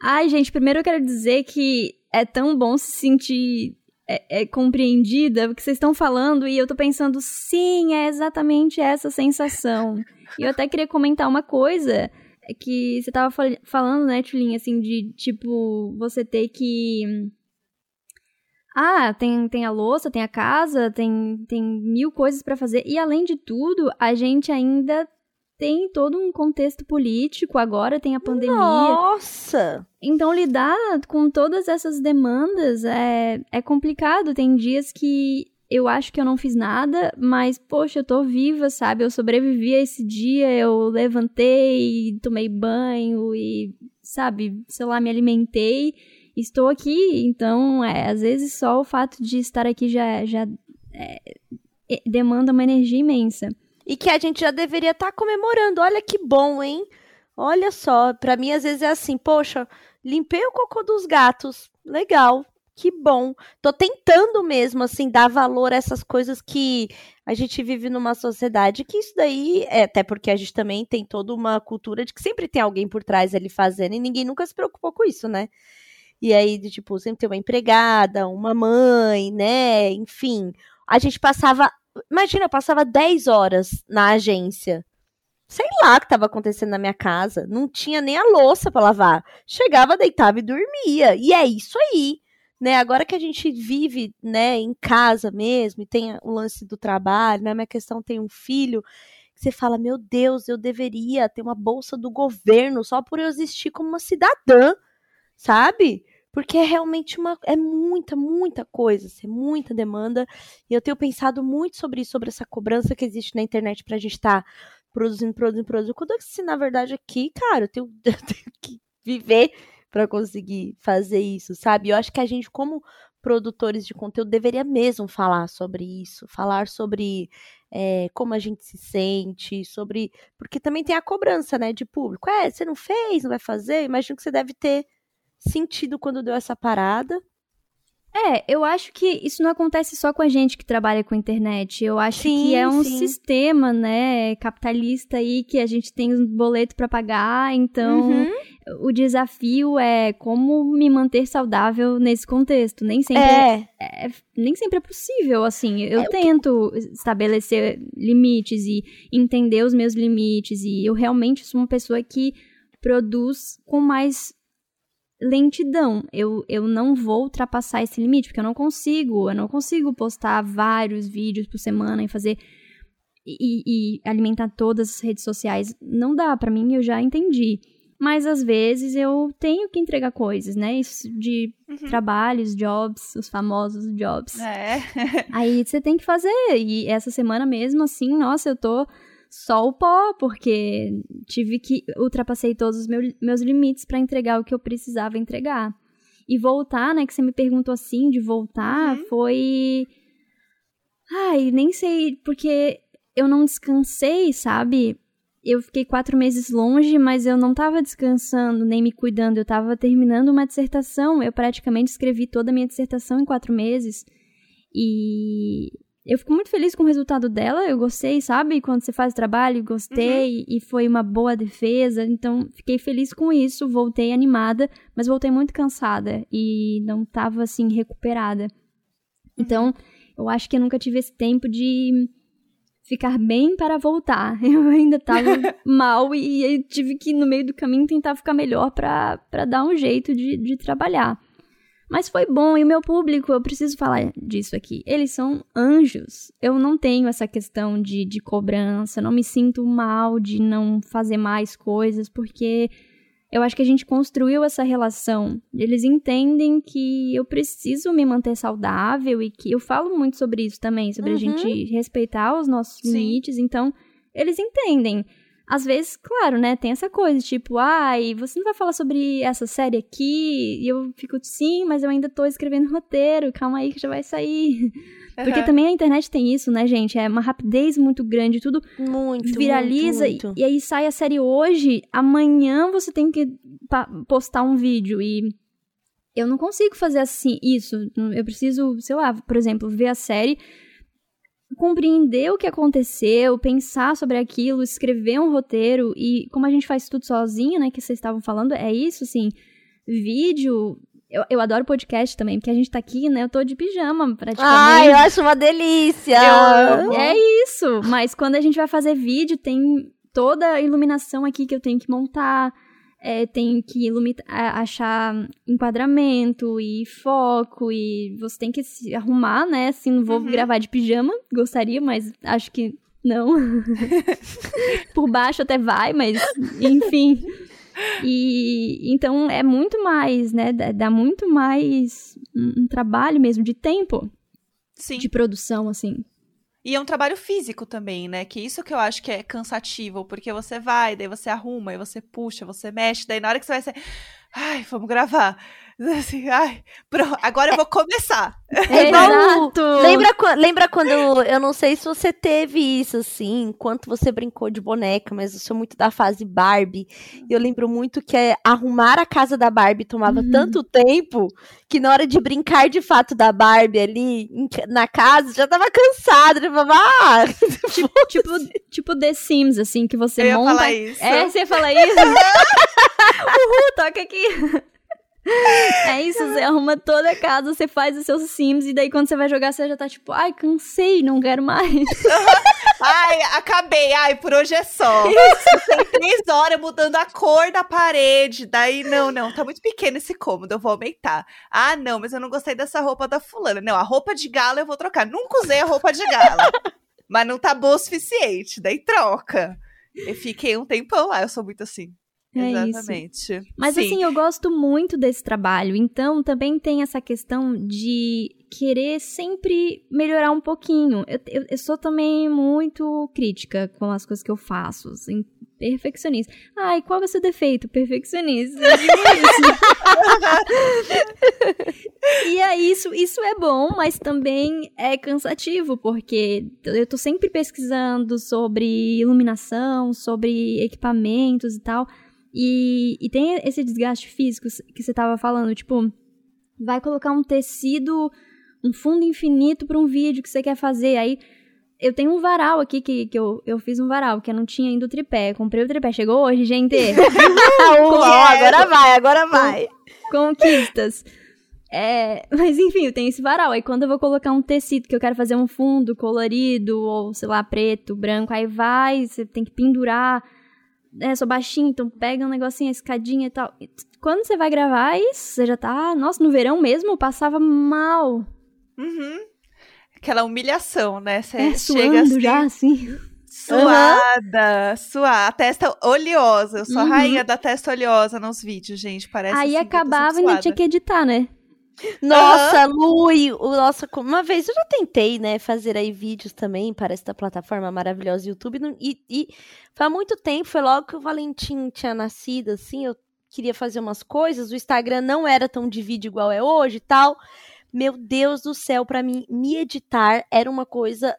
Ai, gente, primeiro eu quero dizer que é tão bom se sentir é, é, compreendida o que vocês estão falando e eu tô pensando, sim, é exatamente essa sensação. E eu até queria comentar uma coisa é que você tava fal falando, né, Tulinha, assim, de tipo, você ter que. Ah, tem, tem a louça, tem a casa, tem, tem mil coisas para fazer. E além de tudo, a gente ainda tem todo um contexto político, agora tem a pandemia. Nossa! Então, lidar com todas essas demandas é, é complicado. Tem dias que eu acho que eu não fiz nada, mas, poxa, eu tô viva, sabe? Eu sobrevivi a esse dia, eu levantei, tomei banho e, sabe, sei lá, me alimentei. Estou aqui, então, é, às vezes só o fato de estar aqui já, já é, demanda uma energia imensa e que a gente já deveria estar tá comemorando. Olha que bom, hein? Olha só, para mim às vezes é assim, poxa, limpei o cocô dos gatos, legal, que bom. Tô tentando mesmo assim dar valor a essas coisas que a gente vive numa sociedade que isso daí é até porque a gente também tem toda uma cultura de que sempre tem alguém por trás ali fazendo e ninguém nunca se preocupou com isso, né? E aí, de, tipo, sempre tem uma empregada, uma mãe, né? Enfim, a gente passava Imagina, eu passava 10 horas na agência. Sei lá o que estava acontecendo na minha casa. Não tinha nem a louça para lavar. Chegava, deitava e dormia. E é isso aí. Né, agora que a gente vive, né, em casa mesmo, e tem o lance do trabalho, né, minha questão tem um filho, você fala, meu Deus, eu deveria ter uma bolsa do governo só por eu existir como uma cidadã, sabe? porque é realmente uma é muita, muita coisa, assim, muita demanda. E eu tenho pensado muito sobre isso, sobre essa cobrança que existe na internet pra gente estar tá produzindo, produzindo, produzindo. Quando se na verdade aqui, cara, eu tenho, eu tenho que viver para conseguir fazer isso, sabe? Eu acho que a gente como produtores de conteúdo deveria mesmo falar sobre isso, falar sobre é, como a gente se sente, sobre. Porque também tem a cobrança, né, de público. É, você não fez, não vai fazer? Imagino que você deve ter sentido quando deu essa parada. É, eu acho que isso não acontece só com a gente que trabalha com internet. Eu acho sim, que é um sim. sistema, né, capitalista aí que a gente tem um boleto para pagar, então uhum. O desafio é como me manter saudável nesse contexto. Nem sempre é, é, é nem sempre é possível, assim. Eu é, tento que... estabelecer limites e entender os meus limites e eu realmente sou uma pessoa que produz com mais lentidão. Eu, eu não vou ultrapassar esse limite, porque eu não consigo. Eu não consigo postar vários vídeos por semana e fazer. E, e alimentar todas as redes sociais. Não dá, para mim eu já entendi. Mas às vezes eu tenho que entregar coisas, né? Isso de uhum. trabalhos, jobs, os famosos jobs. É. Aí você tem que fazer. E essa semana mesmo, assim, nossa, eu tô só o pó, porque tive que ultrapassei todos os meus, meus limites para entregar o que eu precisava entregar. E voltar, né, que você me perguntou assim, de voltar, uhum. foi Ai, nem sei, porque eu não descansei, sabe? Eu fiquei quatro meses longe, mas eu não estava descansando, nem me cuidando. Eu estava terminando uma dissertação. Eu praticamente escrevi toda a minha dissertação em quatro meses. E eu fico muito feliz com o resultado dela. Eu gostei, sabe? Quando você faz trabalho, gostei uhum. e foi uma boa defesa. Então, fiquei feliz com isso. Voltei animada, mas voltei muito cansada e não tava assim recuperada. Então, uhum. eu acho que eu nunca tive esse tempo de ficar bem para voltar. Eu ainda tava mal e tive que, no meio do caminho, tentar ficar melhor para dar um jeito de, de trabalhar. Mas foi bom, e o meu público, eu preciso falar disso aqui. Eles são anjos. Eu não tenho essa questão de, de cobrança, não me sinto mal de não fazer mais coisas, porque eu acho que a gente construiu essa relação. Eles entendem que eu preciso me manter saudável e que eu falo muito sobre isso também, sobre uhum. a gente respeitar os nossos Sim. limites. Então, eles entendem. às vezes, claro, né, tem essa coisa, tipo, ai, você não vai falar sobre essa série aqui? E eu fico, sim, mas eu ainda tô escrevendo roteiro, calma aí que já vai sair. Uhum. Porque também a internet tem isso, né, gente? É uma rapidez muito grande, tudo muito, viraliza. muito, muito. E, e aí sai a série hoje, amanhã você tem que postar um vídeo e eu não consigo fazer assim isso. Eu preciso, sei lá, por exemplo, ver a série, compreender o que aconteceu, pensar sobre aquilo, escrever um roteiro e como a gente faz tudo sozinho, né, que vocês estavam falando, é isso, assim, vídeo, eu, eu adoro podcast também, porque a gente tá aqui, né? Eu tô de pijama, praticamente. Ai, eu acho uma delícia! É isso! Mas quando a gente vai fazer vídeo, tem toda a iluminação aqui que eu tenho que montar. É, tenho que achar enquadramento e foco e você tem que se arrumar, né? Assim, não vou uhum. gravar de pijama, gostaria, mas acho que não. Por baixo até vai, mas enfim. E então é muito mais, né? Dá muito mais um, um trabalho mesmo de tempo. Sim. De produção, assim. E é um trabalho físico também, né? Que isso que eu acho que é cansativo, porque você vai, daí você arruma, aí você puxa, você mexe, daí na hora que você vai ser. Ai, vamos gravar. Assim, ai, pronto, agora eu vou começar. É Exato. Lembra, lembra quando, eu não sei se você teve isso, assim, enquanto você brincou de boneca, mas eu sou muito da fase Barbie. E eu lembro muito que é, arrumar a casa da Barbie tomava uhum. tanto tempo que na hora de brincar de fato da Barbie ali na casa, já tava cansada. Já falava, ah, tipo, tipo, tipo The Sims, assim, que você eu monta. Ia falar isso. É, você fala isso? Uhul, toca aqui. É isso, você arruma toda a casa, você faz os seus sims, e daí quando você vai jogar, você já tá tipo, ai, cansei, não quero mais. ai, acabei, ai, por hoje é só. Isso. Tem três horas mudando a cor da parede, daí, não, não, tá muito pequeno esse cômodo, eu vou aumentar. Ah, não, mas eu não gostei dessa roupa da fulana. Não, a roupa de gala eu vou trocar. Nunca usei a roupa de gala, mas não tá boa o suficiente, daí troca. Eu fiquei um tempão lá, eu sou muito assim. É Exatamente. Isso. Mas Sim. assim, eu gosto muito desse trabalho. Então, também tem essa questão de querer sempre melhorar um pouquinho. Eu, eu, eu sou também muito crítica com as coisas que eu faço. Assim, perfeccionista. Ai, qual é o seu defeito? Perfeccionista. e é isso, isso é bom, mas também é cansativo, porque eu tô sempre pesquisando sobre iluminação, sobre equipamentos e tal. E, e tem esse desgaste físico que você tava falando, tipo, vai colocar um tecido, um fundo infinito para um vídeo que você quer fazer. Aí eu tenho um varal aqui que, que eu, eu fiz um varal, que eu não tinha ainda o tripé. Comprei o tripé, chegou hoje, gente. agora vai, agora vai. Conquistas. É, mas enfim, eu tenho esse varal. Aí quando eu vou colocar um tecido que eu quero fazer um fundo colorido, ou sei lá, preto, branco, aí vai, você tem que pendurar é, sou baixinho, então pega um negocinho, a escadinha e tal. Quando você vai gravar isso, você já tá. Nossa, no verão mesmo eu passava mal. Uhum. Aquela humilhação, né? Você é, chega assim, já, assim. Suada, uhum. suada, a testa oleosa. Eu sou uhum. a rainha da testa oleosa nos vídeos, gente. Parece Aí assim, acabava e não tinha que editar, né? Nossa, uhum. Lui, o nosso, uma vez eu já tentei, né, fazer aí vídeos também para esta plataforma maravilhosa YouTube e, e há muito tempo, foi logo que o Valentim tinha nascido, assim, eu queria fazer umas coisas, o Instagram não era tão de vídeo igual é hoje e tal. Meu Deus do céu, para mim, me editar era uma coisa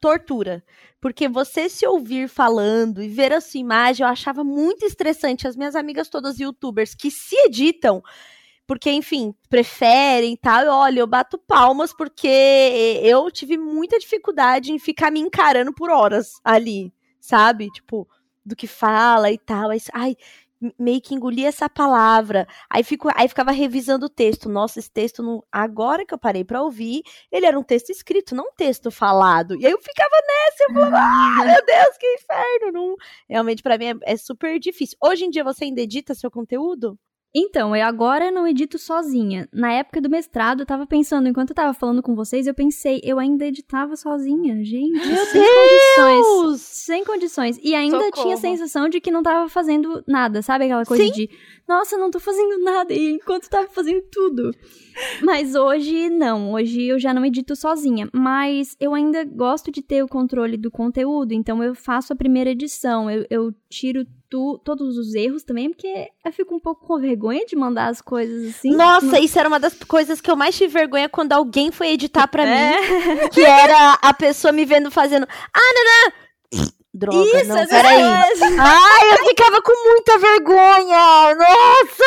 tortura. Porque você se ouvir falando e ver a sua imagem, eu achava muito estressante. As minhas amigas todas youtubers que se editam, porque, enfim, preferem e tal. Olha, eu bato palmas porque eu tive muita dificuldade em ficar me encarando por horas ali, sabe? Tipo, do que fala e tal. Aí, ai, meio que engoli essa palavra. Aí, fico, aí ficava revisando o texto. Nossa, esse texto, não... agora que eu parei para ouvir, ele era um texto escrito, não um texto falado. E aí eu ficava nessa, eu falava, ah, meu Deus, que inferno. Não... Realmente, para mim, é, é super difícil. Hoje em dia, você ainda edita seu conteúdo? Então, eu agora não edito sozinha. Na época do mestrado, eu tava pensando, enquanto eu tava falando com vocês, eu pensei, eu ainda editava sozinha. Gente, Meu Deus! Condições. Sem condições. E ainda Socorro. tinha a sensação de que não tava fazendo nada, sabe? Aquela coisa Sim. de, nossa, não tô fazendo nada, e enquanto tava fazendo tudo. Mas hoje, não. Hoje eu já não edito sozinha. Mas eu ainda gosto de ter o controle do conteúdo, então eu faço a primeira edição. Eu, eu tiro tu- todos os erros também, porque eu fico um pouco com vergonha de mandar as coisas assim. Nossa, isso era uma das coisas que eu mais tive vergonha quando alguém foi editar pra mim. É. Que era a pessoa me vendo fazendo. Ah, nanã! Droga, Isso, não, peraí. Ai, eu ficava com muita vergonha! Nossa,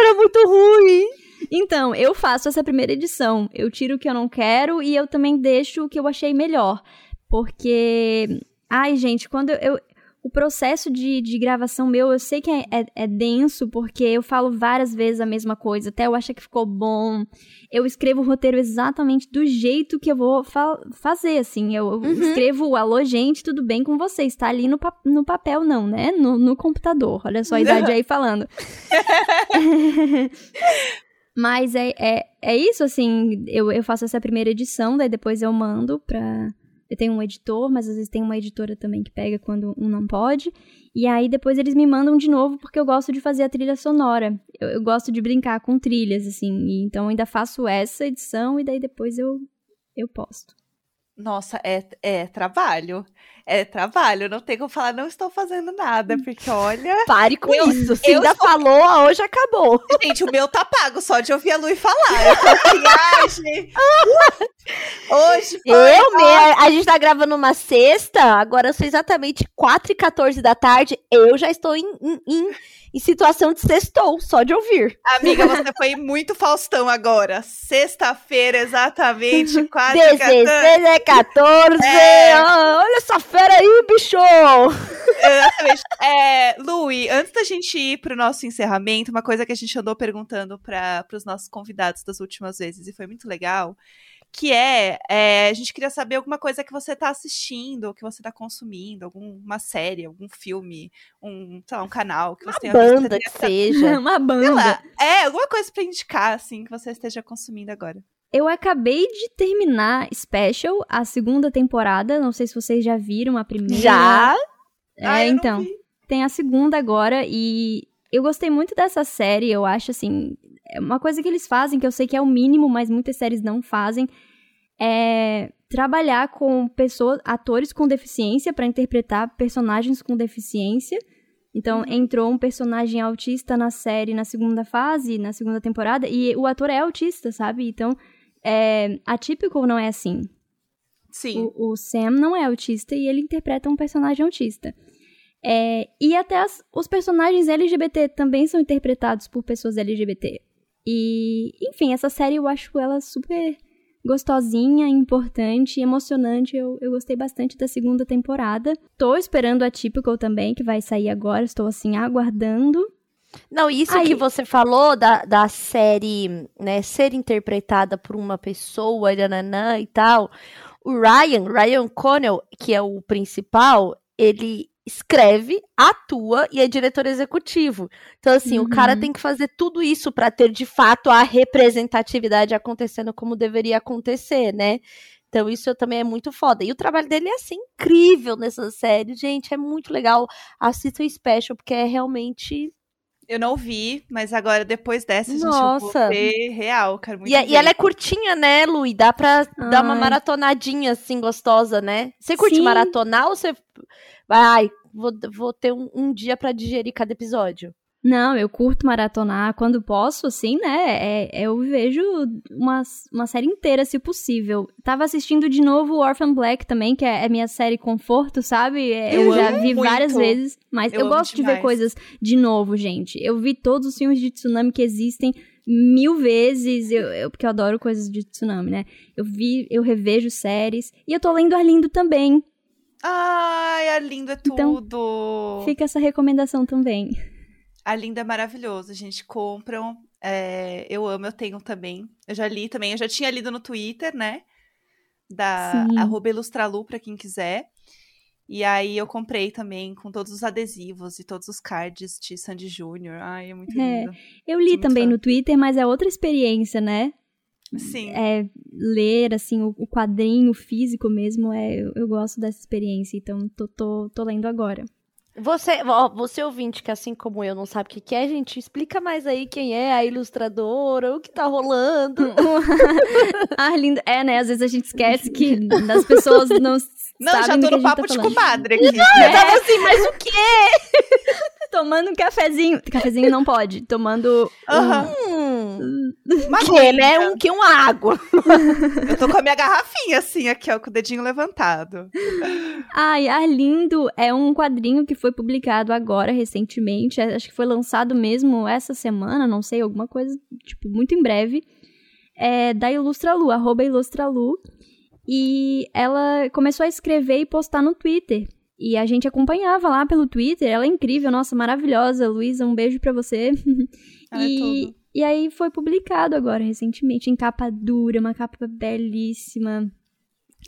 era muito ruim! Então, eu faço essa primeira edição. Eu tiro o que eu não quero e eu também deixo o que eu achei melhor. Porque. Ai, gente, quando eu. eu- o processo de, de gravação meu, eu sei que é, é- é denso, porque eu falo várias vezes a mesma coisa, até eu achar que ficou bom. Eu escrevo o roteiro exatamente do jeito que eu vou fa- fazer, assim. Eu, Uhum. escrevo, alô, gente, tudo bem com vocês? Tá ali no, pa- no papel, não, né? No, no computador. Olha só a idade aí falando. Mas é, é, é isso, assim, eu, eu faço essa primeira edição, daí depois eu mando pra. Tenho um editor, mas às vezes tem uma editora também que pega quando um não pode. E aí depois eles me mandam de novo, porque eu gosto de fazer a trilha sonora. Eu, eu gosto de brincar com trilhas, assim. e então ainda faço essa edição e daí depois eu, eu posto. Nossa, é, é trabalho. É trabalho. Não tem como falar, não estou fazendo nada, porque olha. Pare com Eu- isso. Se eu ainda falou, hoje acabou. Gente, o meu tá pago só de ouvir a Lu falar. Eu tô ai, gente. Hoje foi. Eu, me- a gente tá gravando uma sexta, agora são exatamente 4 e 14 da tarde. Eu já estou em, em, em- em situação de sextou, só de ouvir. Amiga, você foi muito Faustão agora. Sexta-feira, exatamente, quase 16 é 14. É. Olha essa fera aí, bicho! Exatamente. É, Lui, antes da gente ir pro nosso encerramento, uma coisa que a gente andou perguntando para os nossos convidados das últimas vezes, e foi muito legal, que é, é, a gente queria saber alguma coisa que você tá assistindo, ou que você tá consumindo, alguma série, algum filme, um, sei lá, um canal que você tenha visto, Banda que seja. Uma Sei banda. lá, é, alguma coisa pra indicar, assim, que você esteja consumindo agora. Eu acabei de terminar Special, a segunda temporada. Não sei se vocês já viram a primeira. Já? É, Ah, então. Tem a segunda agora e eu gostei muito dessa série. Eu acho assim. É uma coisa que eles fazem, que eu sei que é o mínimo, mas muitas séries não fazem, é trabalhar com pessoas, atores com deficiência para interpretar personagens com deficiência. Então, Uhum. entrou um personagem autista na série na segunda fase, na segunda temporada, e o ator é autista, sabe? Então, é, atípico não é assim. Sim. O, o Sam não é autista e ele interpreta um personagem autista. É, e até as- os personagens LGBT também são interpretados por pessoas LGBT. E, enfim, essa série eu acho ela super gostosinha, importante, emocionante. Eu, eu gostei bastante da segunda temporada. Tô esperando a Typical também, que vai sair agora. Estou, assim, aguardando. Não, isso Aí- que você falou da, da série, né, ser interpretada por uma pessoa, nananã e tal. O Ryan, Ryan Connell, que é o principal, ele escreve, atua e é diretor executivo. Então, assim, o cara Uhum. tem que fazer tudo isso para ter de fato a representatividade acontecendo como deveria acontecer, né? Então, isso também é muito foda. E o trabalho dele é assim, incrível nessa série. Gente, é muito legal. Assista o Special, porque é realmente Eu não vi, mas agora, depois dessa, gente, eu Nossa. vou ver real, quero muito E, e ver. ela é curtinha, né, Lu? E dá pra dar uma Ai. maratonadinha, assim, gostosa, né? Você curte Sim. maratonar ou você. Ai, vou, vou ter um, um dia pra digerir cada episódio? Não, eu curto maratonar quando posso, assim, né? É, eu vejo uma, uma série inteira, se possível. Tava assistindo de novo Orphan Black também, que é, é minha série conforto, sabe? É, Eu, Eu já vi várias muito. vezes, mas Eu eu, gosto de ver demais. coisas de novo, gente. Eu vi todos os filmes de tsunami que existem mil vezes, eu, eu- porque eu adoro coisas de tsunami, né? Eu vi, eu revejo séries, e eu tô lendo Arlindo também. Ai, a Linda é Então, tudo! Fica essa recomendação também. A Linda é maravilhosa, gente. Compram. é, eu amo, eu tenho também. Eu já li também. Eu já tinha lido no Twitter, né? Da Sim. arroba Ilustralu, pra quem quiser. E aí eu comprei também com todos os adesivos e todos os cards de Sandy Júnior. Ai, é muito É. lindo. Eu li Sou também no Twitter, mas é outra experiência, né? Sim. é, ler, assim, o, o quadrinho físico mesmo, é, eu, eu gosto dessa experiência, então tô, tô, tô lendo agora. Você, ó, você ouvinte que assim como eu não sabe o que, que é, gente, explica mais aí quem é a ilustradora, o que tá rolando. Arlindo, é, né? Às vezes a gente esquece que das pessoas não Não, sabem já tô no gente papo tá de falando. comadre aqui. Eu tava assim, mas o quê? Tomando um cafezinho. Cafezinho não pode. Tomando. Hum, Uma que, né? aguinha. Um que uma água. Eu tô com a minha garrafinha assim, aqui, ó, com o dedinho levantado. Ai, Arlindo é um quadrinho que foi publicado agora, recentemente. é, Acho que foi lançado mesmo essa semana, não sei, alguma coisa, tipo, muito em breve. É da Ilustralu, arroba Ilustralu. E ela começou a escrever e postar no Twitter. E a gente acompanhava lá pelo Twitter. Ela é incrível, nossa, maravilhosa. Luísa, um beijo pra você. Ela é e, tudo. e aí foi publicado agora, recentemente, em capa dura, uma capa belíssima.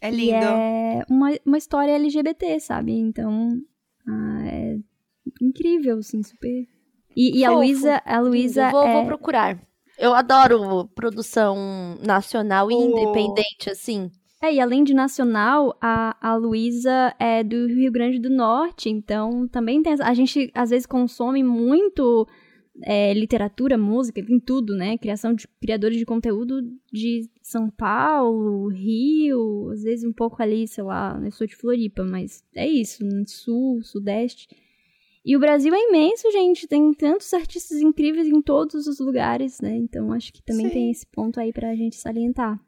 É E lindo. é uma, uma história LGBT, sabe? Então, ah, é incrível, assim, super. E, e a. Luísa, a Luísa vou, é... vou procurar. Eu adoro produção nacional e Oh. independente, assim. É, e além de nacional, a, a Luísa é do Rio Grande do Norte, então também tem. A gente às vezes consome muito é, literatura, música, em tudo, né? Criação de criadores de conteúdo de São Paulo, Rio, às vezes um pouco ali, sei lá, eu sou de Floripa, mas é isso, no sul, sudeste. E o Brasil é imenso, gente, tem tantos artistas incríveis em todos os lugares, né? Então acho que também Sim. tem esse ponto aí pra gente salientar.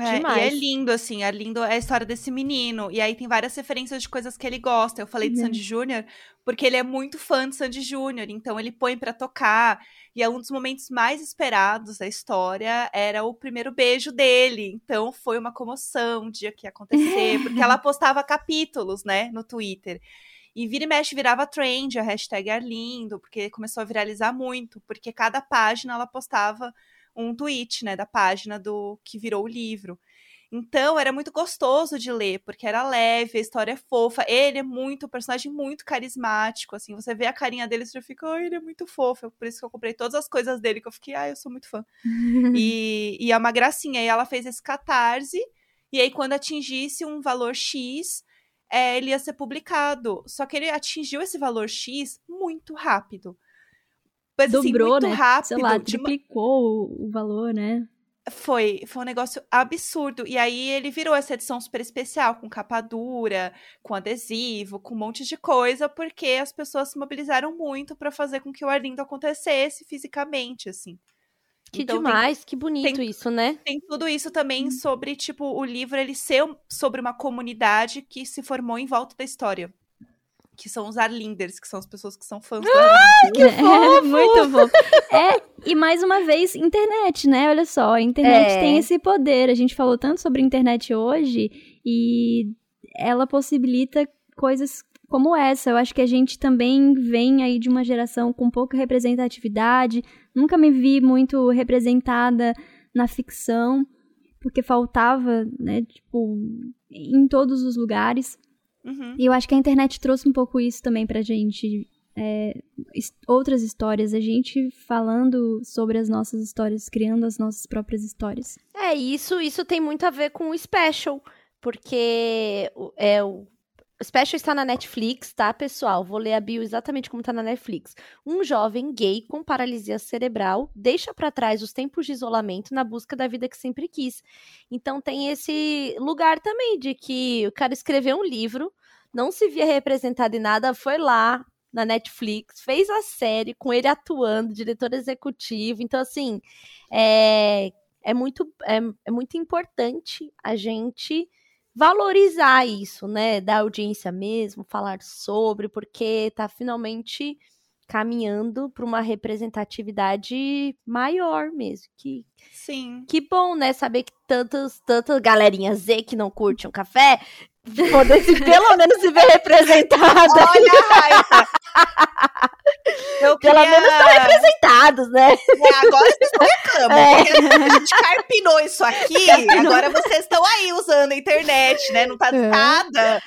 É, e Demais. é lindo, assim, é lindo a história desse menino. E aí tem várias referências de coisas que ele gosta. Eu falei de É. Sandy Júnior porque ele é muito fã de Sandy Júnior, então ele põe pra tocar. E é um dos momentos mais esperados da história era o primeiro beijo dele. Então foi uma comoção o dia que ia acontecer, porque ela postava capítulos, né, no Twitter. E vira e mexe virava trend, a hashtag Arlindo, porque começou a viralizar muito, porque cada página ela postava um tweet, né, da página do que virou o livro. Então, era muito gostoso de ler, porque era leve, a história é fofa. Ele é muito, um personagem muito carismático, assim. Você vê a carinha dele, você já fica, ai, ele é muito fofo. Por isso que eu comprei todas as coisas dele, que eu fiquei, ai, eu sou muito fã. e, e é uma gracinha. E ela fez esse catarse, e aí quando atingisse um valor X, é, ele ia ser publicado. Só que ele atingiu esse valor X muito rápido. Mas, assim, Dobrou, muito né? rápido. Sei lá, de uma- triplicou o, valor, né? foi, foi um negócio absurdo. E aí ele virou essa edição super especial, com capa dura, com adesivo, com um monte de coisa, porque as pessoas se mobilizaram muito pra fazer com que o Arlindo acontecesse fisicamente, assim. Que Então, tem- demais, que bonito tem- isso, né? Tem tudo isso também sobre, tipo, o livro ele ser sobre uma comunidade que se formou em volta da história. Que são os Arlinders, que são as pessoas que são fãs do Arlindo. é, muito bom. É, e mais uma vez, internet, né? Olha só, a internet É. tem esse poder. A gente falou tanto sobre internet hoje e ela possibilita coisas como essa. Eu acho que a gente também vem aí de uma geração com pouca representatividade. Nunca me vi muito representada na ficção, porque faltava, né, tipo, em todos os lugares. Uhum. E eu acho que a internet trouxe um pouco isso também pra gente. é, outras histórias, a gente falando sobre as nossas histórias, criando as nossas próprias histórias. É, isso, isso tem muito a ver com o Special, porque é, o o Special está na Netflix, tá, pessoal? Vou ler a bio exatamente como tá na Netflix. Um jovem gay com paralisia cerebral deixa pra trás os tempos de isolamento na busca da vida que sempre quis. Então tem esse lugar também de que o cara escreveu um livro, não se via representado em nada, foi lá na Netflix, fez a série com ele atuando, diretor executivo. Então, assim, é, é muito, é, é muito importante a gente valorizar isso, né? Da audiência mesmo, falar sobre, porque tá finalmente caminhando para uma representatividade maior mesmo. Que, Sim. que bom, né? Saber que tantas, tantas galerinhas Z que não curtem um café poder se, pelo menos se ver representada. Olha a raiva! Eu Pelo queria- menos estão representados, né? É, agora vocês não reclamam, É. porque a gente carpinou isso aqui, agora vocês estão aí usando a internet, né? Não tá É. nada.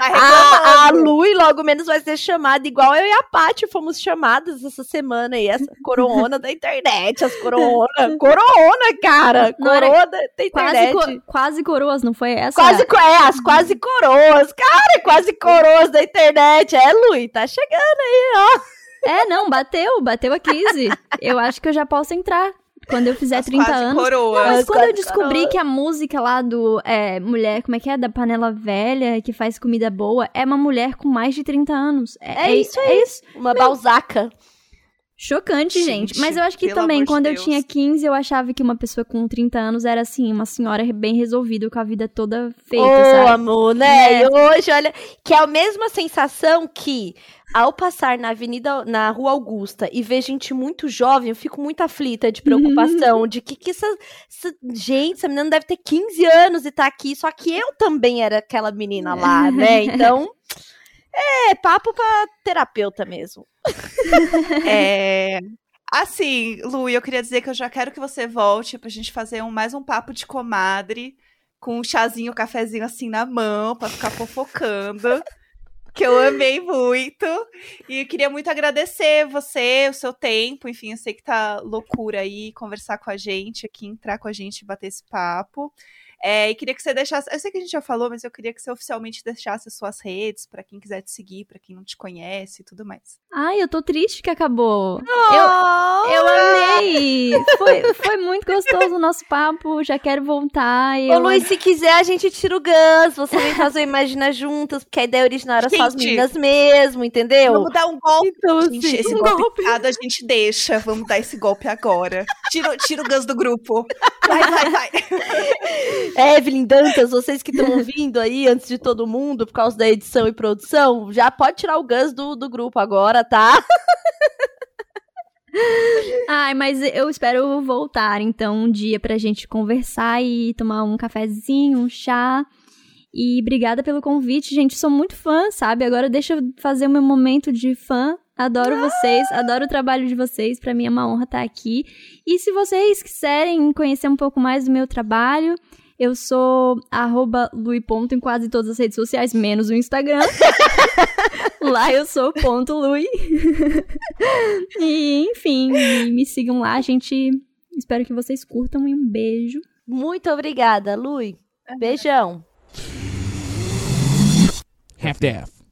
a, a Lu e logo menos vai ser chamada igual eu e a Paty fomos chamadas essa semana aí, essa corona da internet, as corona, corona, cara, corona da internet. Quase, quase coroas, não foi essa? Quase, é, as quase coroas, cara, quase coroas da internet, é, Lu, tá chegando aí, ó. É, não, bateu, bateu a crise. Eu acho que eu já posso entrar. Quando eu fizer As 30 anos. Coroas. Não, mas quando eu descobri coroas. que a música lá do é, Mulher, como é que é? Da panela velha, que faz comida boa, é uma mulher com mais de 30 anos. É, é isso, é isso. Uma Meu, balzaca. Chocante, gente. gente. Mas eu acho que também, quando Deus. eu tinha 15, eu achava que uma pessoa com 30 anos era, assim, uma senhora bem resolvida, com a vida toda feita, Ô, sabe? amor, né? É. E hoje, olha, que é a mesma sensação que ao passar na Avenida, na Rua Augusta e ver gente muito jovem, eu fico muito aflita de preocupação, uhum. de que, que essa, essa, Gente, essa menina deve ter 15 anos e tá aqui, só que eu também era aquela menina lá, né? Então. É, papo pra terapeuta mesmo. é. Assim, Lu, eu queria dizer que eu já quero que você volte pra gente fazer um, mais um papo de comadre, com um chazinho, um cafezinho assim na mão, pra ficar fofocando que eu amei muito. E queria muito agradecer você, o seu tempo. Enfim, eu sei que tá loucura aí conversar com a gente aqui, entrar com a gente, bater esse papo. É, e queria que você deixasse. Eu sei que a gente já falou, mas eu queria que você oficialmente deixasse as suas redes para quem quiser te seguir, para quem não te conhece e tudo mais. Ai, eu tô triste que acabou. Oh! Eu, eu amei! Foi, foi muito gostoso o nosso papo. Já quero voltar. Eu... Ô, Luiz, se quiser, a gente tira o Gus. Você vem fazer Imagina juntas, porque a ideia original era gente, só as meninas mesmo, entendeu? Vamos dar um golpe. Então, gente, assim, esse um golpe, golpe. a gente deixa. Vamos dar esse golpe agora. Tira, tira o Gus do grupo. Vai, vai, vai. Evelyn Dantas, vocês que estão ouvindo aí antes de todo mundo, por causa da edição e produção, já pode tirar o Gus do, do grupo agora, tá? Ai, mas eu espero voltar então um dia pra gente conversar e tomar um cafezinho, um chá. E obrigada pelo convite, gente. Sou muito fã, sabe? Agora deixa eu fazer o meu momento de fã. Adoro vocês, adoro o trabalho de vocês. Para mim é uma honra estar aqui. E se vocês quiserem conhecer um pouco mais do meu trabalho, eu sou arroba Lui.ponto em quase todas as redes sociais, menos o Instagram. lá eu sou ponto Lui. e, enfim, me sigam lá, gente. Espero que vocês curtam e um beijo. Muito obrigada, Lui. Beijão. Half-Death.